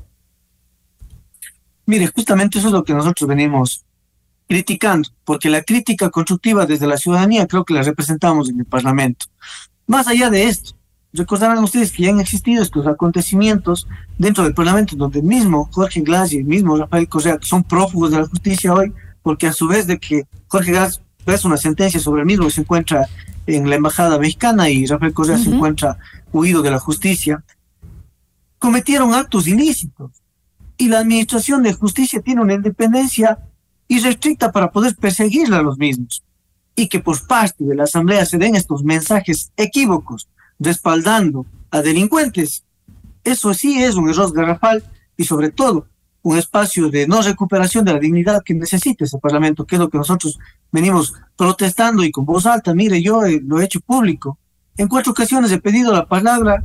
Mire, justamente eso es lo que nosotros venimos criticando, porque la crítica constructiva desde la ciudadanía creo que la representamos en el Parlamento. Más allá de esto, recordarán ustedes que ya han existido estos acontecimientos dentro del Parlamento, donde el mismo Jorge Glass y el mismo Rafael Correa, que son prófugos de la justicia hoy, porque a su vez de que Jorge Glass es una sentencia sobre el mismo que se encuentra en la embajada mexicana y Rafael Correa se encuentra huido de la justicia, cometieron actos ilícitos y la administración de justicia tiene una independencia irrestricta para poder perseguirla a los mismos. y que por parte de la Asamblea se den estos mensajes equívocos respaldando a delincuentes, eso sí es un error garrafal y sobre todo un espacio de no recuperación de la dignidad que necesita ese Parlamento, que es lo que nosotros venimos protestando y con voz alta. Mire, yo eh, lo he hecho público. En cuatro ocasiones he pedido la palabra,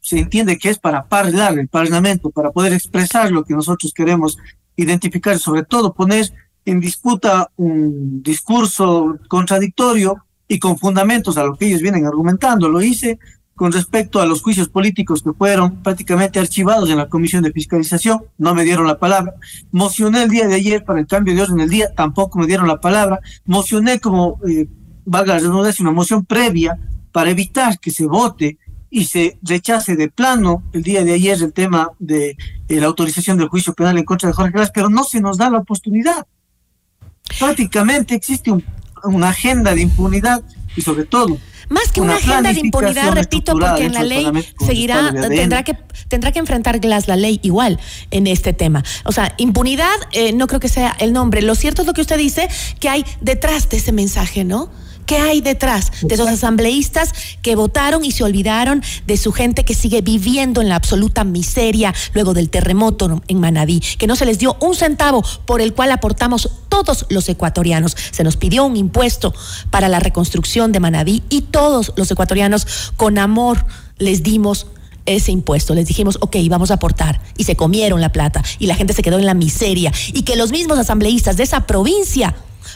se entiende que es para hablar el Parlamento, para poder expresar lo que nosotros queremos identificar, sobre todo poner en disputa un discurso contradictorio y con fundamentos a lo que ellos vienen argumentando. Lo hice con respecto a los juicios políticos que fueron prácticamente archivados en la Comisión de Fiscalización, no me dieron la palabra. Mocioné el día de ayer para el cambio de orden del día, tampoco me dieron la palabra. Mocioné como, eh, valga la redundancia, una moción previa para evitar que se vote y se rechace de plano el día de ayer el tema de eh, la autorización del juicio penal en contra de Jorge Glass, pero no se nos da la oportunidad. Prácticamente existe una agenda de impunidad y sobre todo más que una, agenda de impunidad, repito, porque en la ley seguirá, tendrá que, tendrá que enfrentar Glass la ley igual en este tema. O sea, impunidad eh, no creo que sea el nombre. Lo cierto es lo que usted dice, que hay detrás de ese mensaje, ¿no? ¿Qué hay detrás de esos asambleístas que votaron y se olvidaron de su gente que sigue viviendo en la absoluta miseria luego del terremoto en Manabí? Que no se les dio un centavo por el cual aportamos todos los ecuatorianos. Se nos pidió un impuesto para la reconstrucción de Manabí y todos los ecuatorianos con amor les dimos ese impuesto. Les dijimos, ok, vamos a aportar. Y se comieron la plata. Y la gente se quedó en la miseria. Y que los mismos asambleístas de esa provincia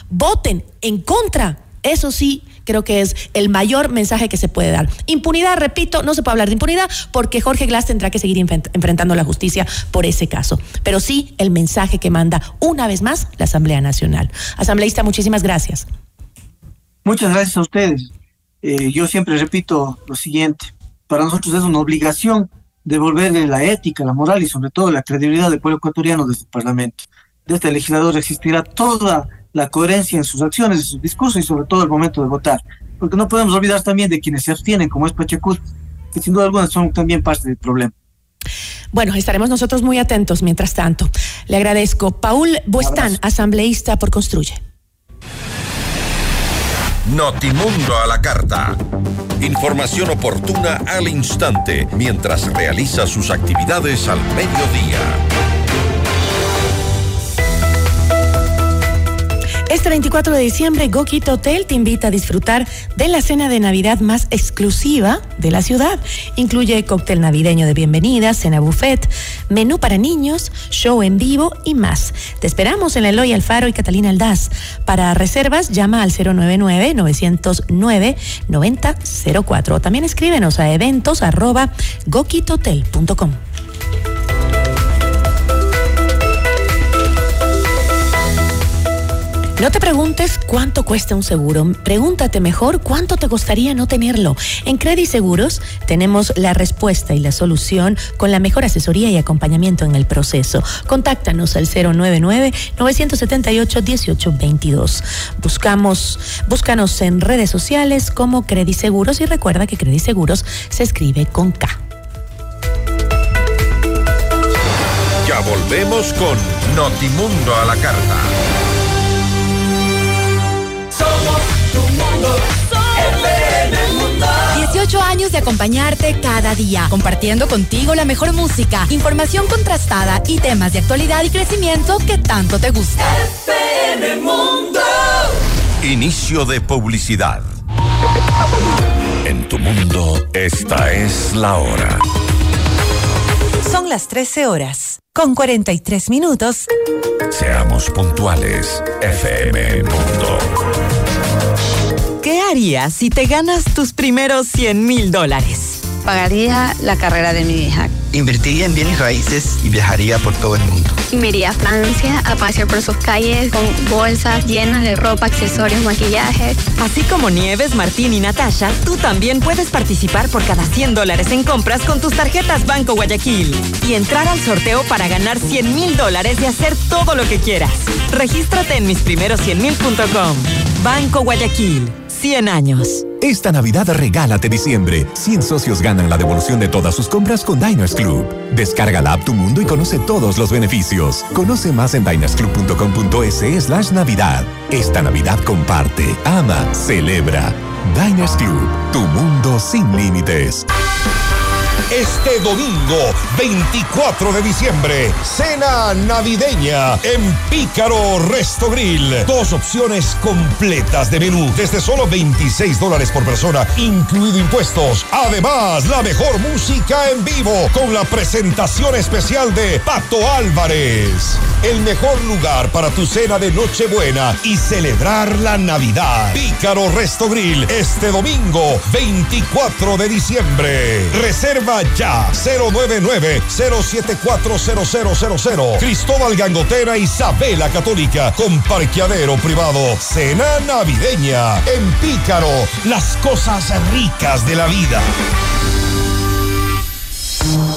voten en contra eso sí, creo que es el mayor mensaje que se puede dar. Impunidad, repito, no se puede hablar de impunidad porque Jorge Glass tendrá que seguir enfrentando la justicia por ese caso. Pero sí el mensaje que manda una vez más la Asamblea Nacional. Asambleísta, muchísimas gracias. Muchas gracias a ustedes. Eh, yo siempre repito lo siguiente. Para nosotros es una obligación devolverle la ética, la moral y sobre todo la credibilidad del pueblo ecuatoriano de este Parlamento. De este legislador existirá toda la coherencia en sus acciones, en sus discursos y sobre todo el momento de votar. Porque no podemos olvidar también de quienes se abstienen, como es Pachecut, que sin duda alguna son también parte del problema. Bueno, estaremos nosotros muy atentos mientras tanto. Le agradezco. Paul Buestán, asambleísta por Construye. Notimundo a la carta. Información oportuna al instante mientras realiza sus actividades al mediodía. Este 24 de diciembre, Gokit Hotel te invita a disfrutar de la cena de Navidad más exclusiva de la ciudad. Incluye cóctel navideño de bienvenida, cena buffet, menú para niños, show en vivo y más. Te esperamos en Eloy Alfaro y Catalina Aldaz. Para reservas, llama al 099-909-9004. También escríbenos a eventos No te preguntes cuánto cuesta un seguro, pregúntate mejor cuánto te costaría no tenerlo. En Credit Seguros tenemos la respuesta y la solución con la mejor asesoría y acompañamiento en el proceso. Contáctanos al 099-978-1822. Buscamos, búscanos en redes sociales como Credit Seguros y recuerda que Credit Seguros se escribe con K. Ya volvemos con Notimundo a la carta. 18 años de acompañarte cada día, compartiendo contigo la mejor música, información contrastada y temas de actualidad y crecimiento que tanto te gusta. FM Mundo. Inicio de publicidad. En tu mundo, esta es la hora. Son las 13 horas, con 43 minutos. Seamos puntuales, FM Mundo. ¿Qué harías si te ganas tus primeros 100 mil dólares? Pagaría la carrera de mi hija. Invertiría en bienes raíces y viajaría por todo el mundo. Y me iría a Francia a pasear por sus calles con bolsas llenas de ropa, accesorios, maquillaje. Así como Nieves, Martín y Natasha, tú también puedes participar por cada 100 dólares en compras con tus tarjetas Banco Guayaquil y entrar al sorteo para ganar 100 mil dólares y hacer todo lo que quieras. Regístrate en misprimeros100mil.com. Banco Guayaquil, 100 años. Esta Navidad regálate diciembre. 100 socios ganan la devolución de todas sus compras con Diners Club. Descarga la app Tu Mundo y conoce todos los beneficios. Conoce más en dinersclub.com.es slash Navidad. Esta Navidad comparte, ama, celebra. Diners Club, tu mundo sin límites. Este domingo, 24 de diciembre, cena navideña en Pícaro Resto Grill. Dos opciones completas de menú desde solo 26 dólares por persona, incluido impuestos. Además, la mejor música en vivo con la presentación especial de Pato Álvarez. El mejor lugar para tu cena de Nochebuena y celebrar la Navidad. Pícaro Resto Grill, este domingo, 24 de diciembre. Reserva ya 099-0740000. Cristóbal Gangotera Isabela Católica con parqueadero privado. Cena navideña en Pícaro. Las cosas ricas de la vida.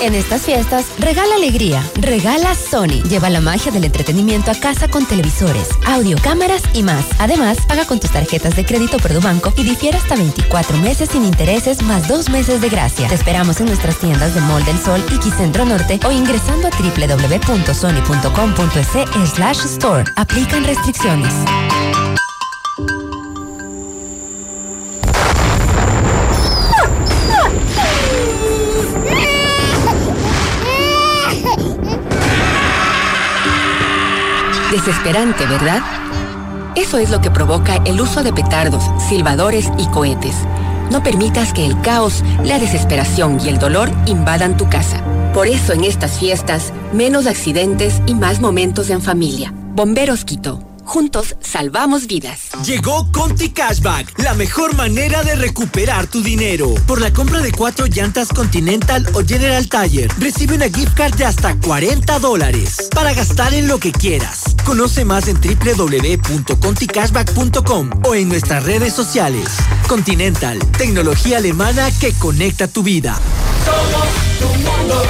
En estas fiestas, regala alegría, regala Sony. Lleva la magia del entretenimiento a casa con televisores, audio, cámaras y más. Además, paga con tus tarjetas de crédito Banco y difiere hasta 24 meses sin intereses más dos meses de gracia. Te esperamos en nuestras tiendas de Mall del Sol y Quicentro Norte o ingresando a www.sony.com.es slash store. Aplican restricciones. Desesperante, ¿verdad? Eso es lo que provoca el uso de petardos, silbadores y cohetes. No permitas que el caos, la desesperación y el dolor invadan tu casa. Por eso en estas fiestas, menos accidentes y más momentos en familia. Bomberos Quito. Juntos salvamos vidas. Llegó Conti Cashback, la mejor manera de recuperar tu dinero. Por la compra de cuatro llantas Continental o General Tire, recibe una gift card de hasta 40 dólares para gastar en lo que quieras. Conoce más en www.conticashback.com o en nuestras redes sociales. Continental, tecnología alemana que conecta tu vida. Somos tu mundo.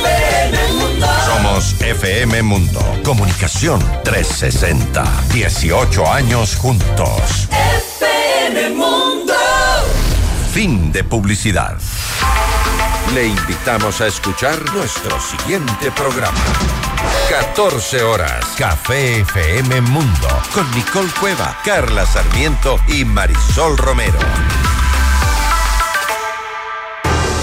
FM Mundo. Somos FM Mundo. Comunicación 360. 18 años juntos. FM Mundo. Fin de publicidad. Le invitamos a escuchar nuestro siguiente programa. 14 horas. Café FM Mundo. Con Nicole Cueva, Carla Sarmiento y Marisol Romero.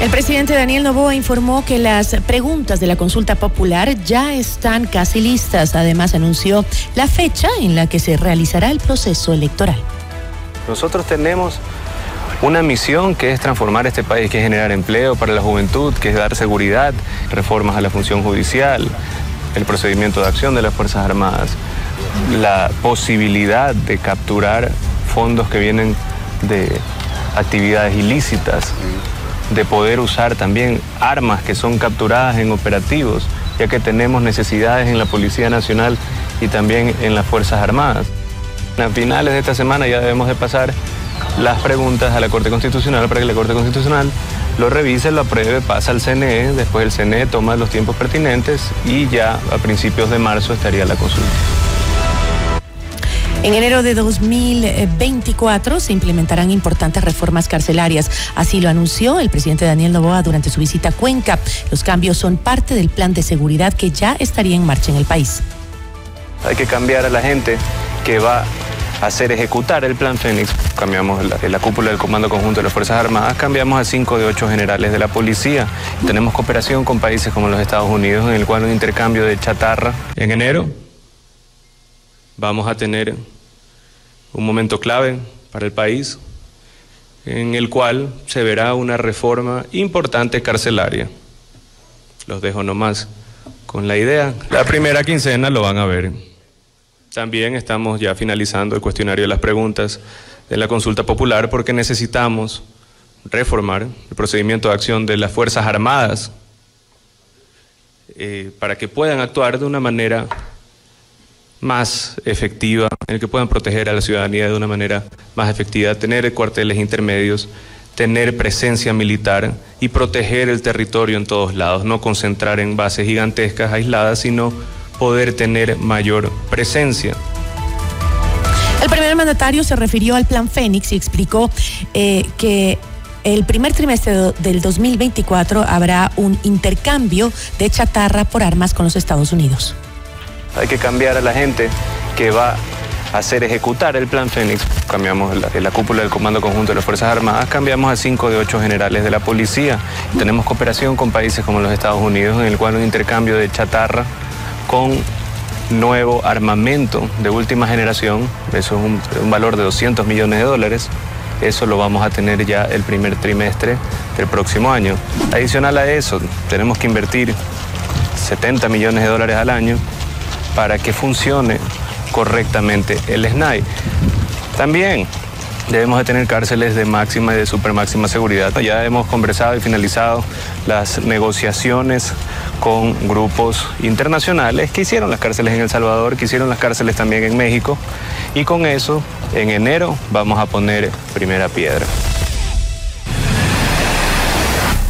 El presidente Daniel Novoa informó que las preguntas de la consulta popular ya están casi listas. Además, anunció la fecha en la que se realizará el proceso electoral. Nosotros tenemos una misión que es transformar este país, que es generar empleo para la juventud, que es dar seguridad, reformas a la función judicial, el procedimiento de acción de las Fuerzas Armadas, la posibilidad de capturar fondos que vienen de actividades ilícitas, de poder usar también armas que son capturadas en operativos, ya que tenemos necesidades en la Policía Nacional y también en las Fuerzas Armadas. A finales de esta semana ya debemos de pasar las preguntas a la Corte Constitucional para que la Corte Constitucional lo revise, lo apruebe, pasa al CNE, después el CNE toma los tiempos pertinentes y ya a principios de marzo estaría la consulta. En enero de 2024 se implementarán importantes reformas carcelarias. Así lo anunció el presidente Daniel Novoa durante su visita a Cuenca. Los cambios son parte del plan de seguridad que ya estaría en marcha en el país. Hay que cambiar a la gente que va hacer ejecutar el Plan Fénix, cambiamos la, la cúpula del Comando Conjunto de las Fuerzas Armadas, cambiamos a cinco de ocho generales de la policía. Tenemos cooperación con países como los Estados Unidos, en el cual un intercambio de chatarra. En enero vamos a tener un momento clave para el país, en el cual se verá una reforma importante carcelaria. Los dejo nomás con la idea. La primera quincena lo van a ver. También estamos ya finalizando el cuestionario de las preguntas de la consulta popular porque necesitamos reformar el procedimiento de acción de las Fuerzas Armadas eh, para que puedan actuar de una manera más efectiva, en el que puedan proteger a la ciudadanía de una manera más efectiva, tener cuarteles intermedios, tener presencia militar y proteger el territorio en todos lados, no concentrar en bases gigantescas aisladas, sino poder tener mayor presencia. El primer mandatario se refirió al Plan Fénix y explicó eh, que el primer trimestre del 2024 habrá un intercambio de chatarra por armas con los Estados Unidos. Hay que cambiar a la gente que va a hacer ejecutar el Plan Fénix. Cambiamos la, la cúpula del Comando Conjunto de las Fuerzas Armadas, cambiamos a cinco de ocho generales de la policía. Tenemos cooperación con países como los Estados Unidos, en el cual un intercambio de chatarra con nuevo armamento de última generación, eso es un, un valor de 200 millones de dólares, eso lo vamos a tener ya el primer trimestre del próximo año. Adicional a eso, tenemos que invertir 70 millones de dólares al año para que funcione correctamente el SNAI. También debemos de tener cárceles de máxima y de super máxima seguridad. Ya hemos conversado y finalizado las negociaciones con grupos internacionales que hicieron las cárceles en El Salvador, que hicieron las cárceles también en México y con eso en enero vamos a poner primera piedra.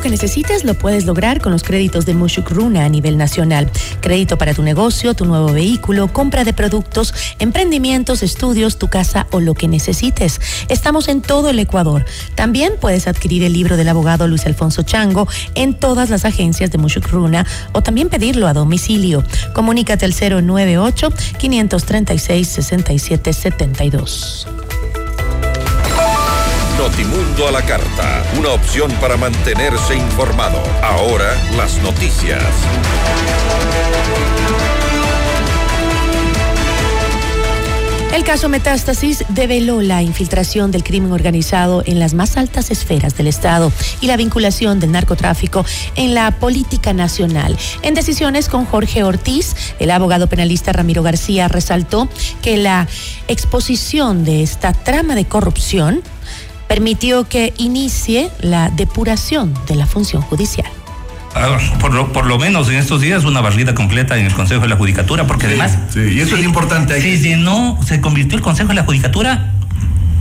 Lo que necesites lo puedes lograr con los créditos de Mushuk Runa a nivel nacional. Crédito para tu negocio, tu nuevo vehículo, compra de productos, emprendimientos, estudios, tu casa o lo que necesites. Estamos en todo el Ecuador. También puedes adquirir el libro del abogado Luis Alfonso Chango en todas las agencias de Mushuk Runa o también pedirlo a domicilio. Comunícate al 098 536 6772. Notimundo a la carta. Una opción para mantenerse informado. Ahora las noticias. El caso Metástasis develó la infiltración del crimen organizado en las más altas esferas del Estado y la vinculación del narcotráfico en la política nacional. En decisiones con Jorge Ortiz, el abogado penalista Ramiro García resaltó que la exposición de esta trama de corrupción permitió que inicie la depuración de la función judicial. Ah, Por lo, por lo menos en estos días una barrida completa en el Consejo de la Judicatura, porque además... Sí, y eso es importante. Se llenó, se convirtió el Consejo de la Judicatura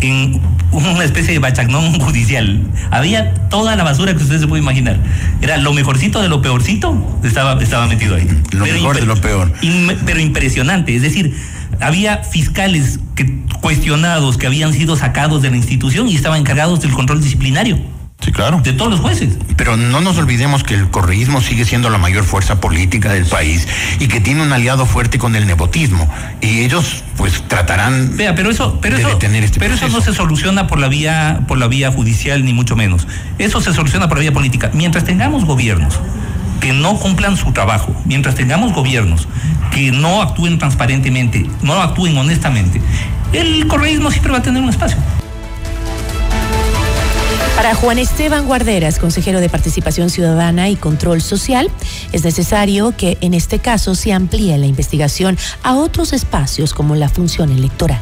en una especie de bachagnón judicial. Había toda la basura que usted se puede imaginar. Era lo mejorcito de lo peorcito, estaba, estaba metido ahí. Lo mejor de lo peor. Pero impresionante. Es decir, había fiscales que, cuestionados que habían sido sacados de la institución y estaban encargados del control disciplinario. Sí, claro. De todos los jueces. Pero no nos olvidemos que el correísmo sigue siendo la mayor fuerza política del país y que tiene un aliado fuerte con el nepotismo. Y ellos, pues, tratarán Vea, pero eso, pero de eso, detener este pero eso no se soluciona por la vía, por la vía judicial ni mucho menos. Eso se soluciona por la vía política. Mientras tengamos gobiernos que no cumplan su trabajo, mientras tengamos gobiernos que no actúen transparentemente, no actúen honestamente, el correísmo siempre va a tener un espacio. Para Juan Esteban Guarderas, consejero de Participación Ciudadana y Control Social, es necesario que en este caso se amplíe la investigación a otros espacios como la función electoral.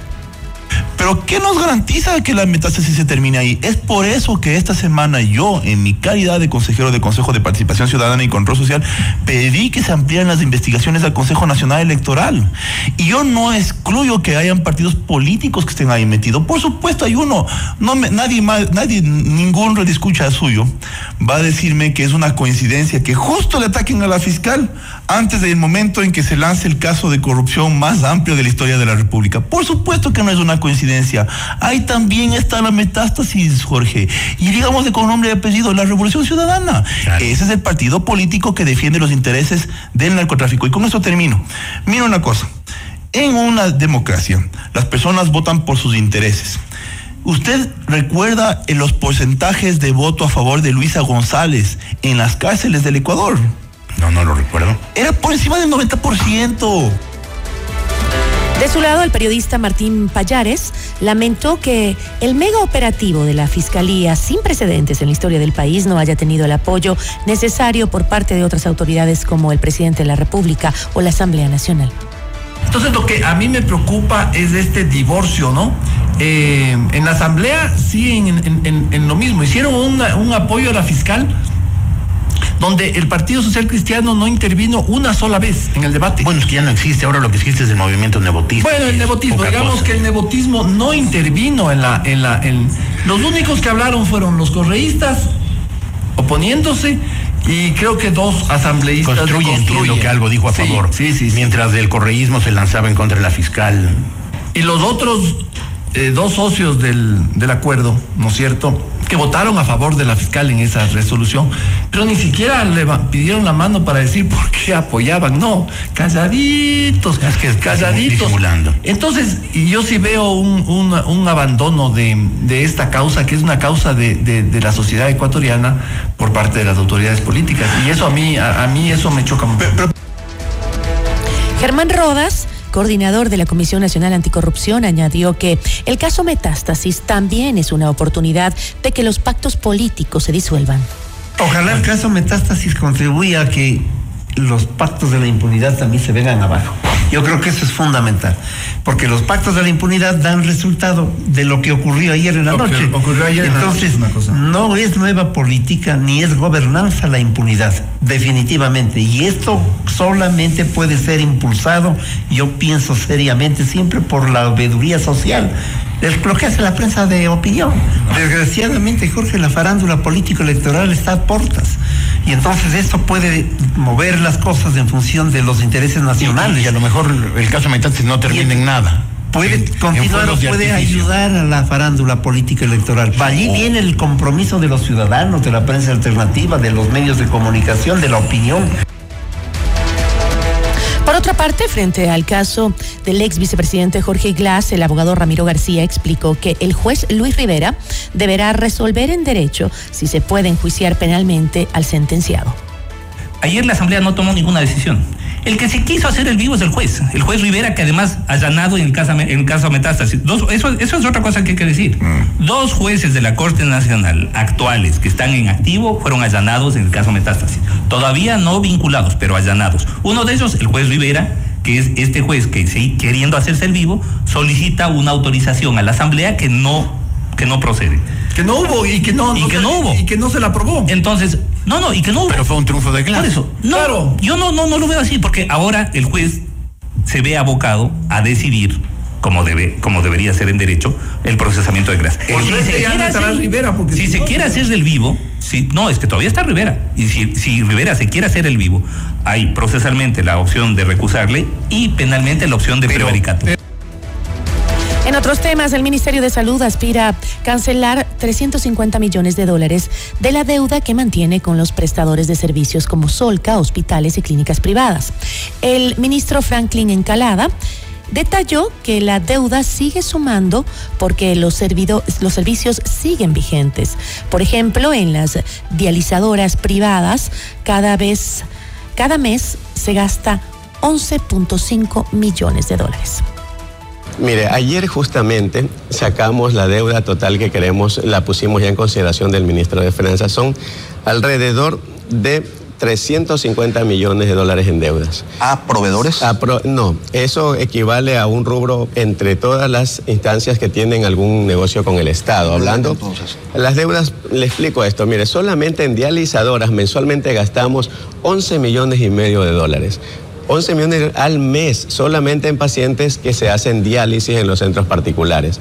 Pero ¿qué nos garantiza que la metástasis se termine ahí? Es por eso que esta semana yo, en mi calidad de consejero del Consejo de Participación Ciudadana y Control Social, pedí que se amplíen las investigaciones al Consejo Nacional Electoral. Y yo no excluyo que hayan partidos políticos que estén ahí metidos. Por supuesto hay uno. No nadie más, nadie, ningún redescucha suyo va a decirme que es una coincidencia que justo le ataquen a la fiscal antes del momento en que se lance el caso de corrupción más amplio de la historia de la República. Por supuesto que no es una coincidencia. Ahí también está la metástasis, Jorge. Y digamos de con nombre y apellido, la Revolución Ciudadana. Ese es el partido político que defiende los intereses del narcotráfico. Y con eso termino. Mira una cosa. En una democracia, las personas votan por sus intereses. ¿Usted recuerda los porcentajes de voto a favor de Luisa González en las cárceles del Ecuador? No, no lo recuerdo. Era por encima del 90%. De su lado, el periodista Martín Payares lamentó que el mega operativo de la Fiscalía, sin precedentes en la historia del país, no haya tenido el apoyo necesario por parte de otras autoridades como el presidente de la República o la Asamblea Nacional. Entonces lo que a mí me preocupa es este divorcio, ¿no? Eh, en la asamblea sí, en, en- en- en lo mismo, hicieron una- un apoyo a la fiscal donde el Partido Social Cristiano no intervino una sola vez en el debate. Bueno, es que ya no existe, ahora lo que existe es el movimiento nebotista. Bueno, el nepotismo, Poca digamos cosa. que el nepotismo no intervino en la, en la, en los únicos que hablaron fueron los correístas oponiéndose y creo que dos asambleístas Construye, entiendo construyen. que algo dijo a Sí, favor. Sí, sí, sí. Mientras del correísmo se lanzaba en contra de la fiscal. Y los otros eh, dos socios del, del acuerdo, ¿no es cierto?, que votaron a favor de la fiscal en esa resolución, pero ni siquiera le pidieron la mano para decir por qué apoyaban, no, calladitos, calladitos. disimulando. Entonces, y yo sí veo un, un- un abandono de, de esta causa, que es una causa de, de- de la sociedad ecuatoriana por parte de las autoridades políticas, y eso a mí, a, a mí eso me choca mucho. Germán Rodas, coordinador de la Comisión Nacional Anticorrupción, añadió que el caso Metástasis también es una oportunidad de que los pactos políticos se disuelvan. Ojalá el caso Metástasis contribuya a que los pactos de la impunidad también se vengan abajo. Yo creo que eso es fundamental, porque los pactos de la impunidad dan resultado de lo que ocurrió ayer en la Lo noche. ocurrió ayer en la noche Entonces, es no es nueva política ni es gobernanza la impunidad, definitivamente. Y esto solamente puede ser impulsado, yo pienso seriamente, siempre por la veeduría social. Es lo que hace la prensa de opinión. Desgraciadamente, Jorge, la farándula político-electoral está a portas. Y entonces esto puede mover las cosas en función de los intereses nacionales. Y a lo mejor el caso Metástasis no termina en nada. Puede En- continuar en puede ayudar a la farándula política electoral. Allí viene el compromiso de los ciudadanos, de la prensa alternativa, de los medios de comunicación, de la opinión. Por otra parte, frente al caso del ex vicepresidente Jorge Glass, el abogado Ramiro García explicó que el juez Luis Rivera deberá resolver en derecho si se puede enjuiciar penalmente al sentenciado. Ayer la Asamblea no tomó ninguna decisión. El que se quiso hacer el vivo es el juez, el juez Rivera, que además allanado en el caso, en el caso Metástasis. Dos- eso, eso es otra cosa que hay que decir. Dos jueces de la Corte Nacional actuales que están en activo fueron allanados en el caso Metástasis. Todavía no vinculados, pero allanados. Uno de ellos, el juez Rivera, que es este juez que queriendo hacerse el vivo, solicita una autorización a la Asamblea que no, que no procede. Que no hubo y que no, y que no hubo. y que no se la aprobó. Entonces, no, no, y que no hubo. Pero fue un triunfo de Glass. Por eso, no, yo no, no, no lo veo así, porque ahora el juez se ve abocado a decidir, como debe, como debería ser en derecho, el procesamiento de Glass. Por Si se quiere hacer- Rivera, porque si si se no- quiere hacer del vivo, si, no, es que todavía está Rivera. Y si, si Rivera se quiere hacer el vivo, hay procesalmente la opción de recusarle y penalmente la opción de prevaricato. En otros temas, el Ministerio de Salud aspira a cancelar 350 millones de dólares de la deuda que mantiene con los prestadores de servicios como Solca, hospitales y clínicas privadas. El ministro Franklin Encalada detalló que la deuda sigue sumando porque los, servido- los servicios siguen vigentes. Por ejemplo, en las dializadoras privadas, cada vez, cada mes se gasta 11.5 millones de dólares. Mire, ayer justamente sacamos la deuda total que queremos, la pusimos ya en consideración del ministro de Finanzas, son alrededor de 350 millones de dólares en deudas. ¿A proveedores? A pro- no, eso equivale a un rubro entre todas las instancias que tienen algún negocio con el Estado. Hablando, las deudas, le explico esto, mire, solamente en dializadoras mensualmente gastamos 11 millones y medio de dólares. 11 millones al mes solamente en pacientes que se hacen diálisis en los centros particulares.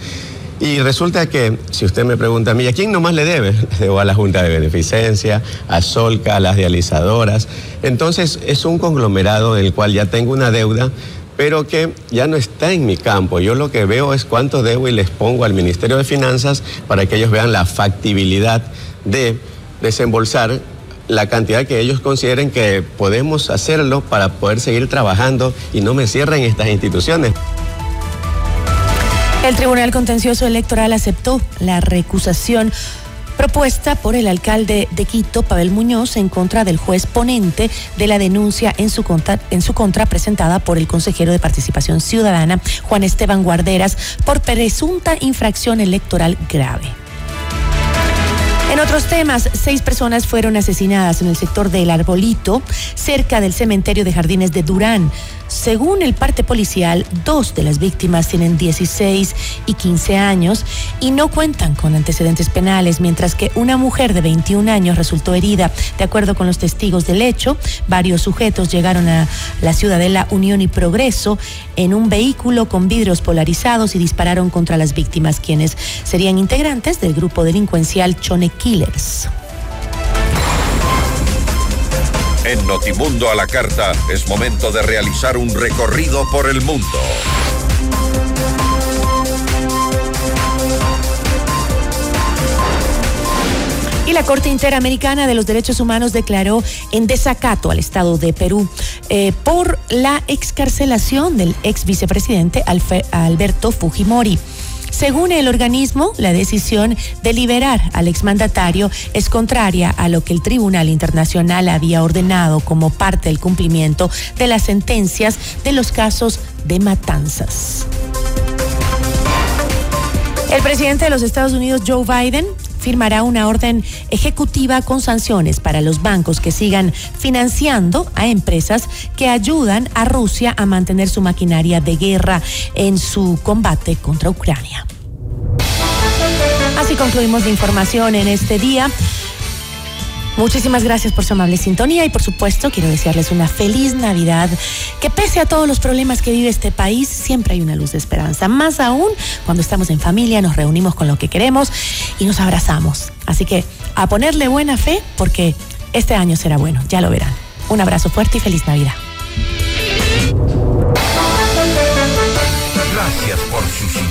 Y resulta que, si usted me pregunta a mí, ¿a quién nomás le debe? Le debo a la Junta de Beneficencia, a Solca, a las dializadoras. Entonces, es un conglomerado del cual ya tengo una deuda, pero que ya no está en mi campo. Yo lo que veo es cuánto debo y les pongo al Ministerio de Finanzas para que ellos vean la factibilidad de desembolsar la cantidad que ellos consideren que podemos hacerlo para poder seguir trabajando y no me cierren estas instituciones. El Tribunal Contencioso Electoral aceptó la recusación propuesta por el alcalde de Quito, Pavel Muñoz, en contra del juez ponente de la denuncia en su contra, en su contra presentada por el consejero de Participación Ciudadana, Juan Esteban Guarderas, por presunta infracción electoral grave. En otros temas, seis personas fueron asesinadas en el sector del Arbolito, cerca del cementerio de Jardines de Durán. Según el parte policial, dos de las víctimas tienen 16 y 15 años y no cuentan con antecedentes penales, mientras que una mujer de 21 años resultó herida. De acuerdo con los testigos del hecho, varios sujetos llegaron a la ciudadela Unión y Progreso en un vehículo con vidrios polarizados y dispararon contra las víctimas, quienes serían integrantes del grupo delincuencial Chone Killers. En Notimundo a la carta es momento de realizar un recorrido por el mundo. Y la Corte Interamericana de los Derechos Humanos declaró en desacato al Estado de Perú eh, por la excarcelación del ex vicepresidente Alberto Fujimori. Según el organismo, la decisión de liberar al exmandatario es contraria a lo que el Tribunal Internacional había ordenado como parte del cumplimiento de las sentencias de los casos de matanzas. El presidente de los Estados Unidos, Joe Biden, firmará una orden ejecutiva con sanciones para los bancos que sigan financiando a empresas que ayudan a Rusia a mantener su maquinaria de guerra en su combate contra Ucrania. Así concluimos la información en este día. Muchísimas gracias por su amable sintonía y por supuesto quiero desearles una feliz Navidad, que pese a todos los problemas que vive este país, siempre hay una luz de esperanza. Más aún cuando estamos en familia, nos reunimos con lo que queremos y nos abrazamos. Así que a ponerle buena fe porque este año será bueno, ya lo verán. Un abrazo fuerte y feliz Navidad. Gracias por su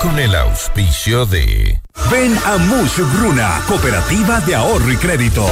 Con el auspicio de Ven a Mush Bruna, Cooperativa de Ahorro y Crédito.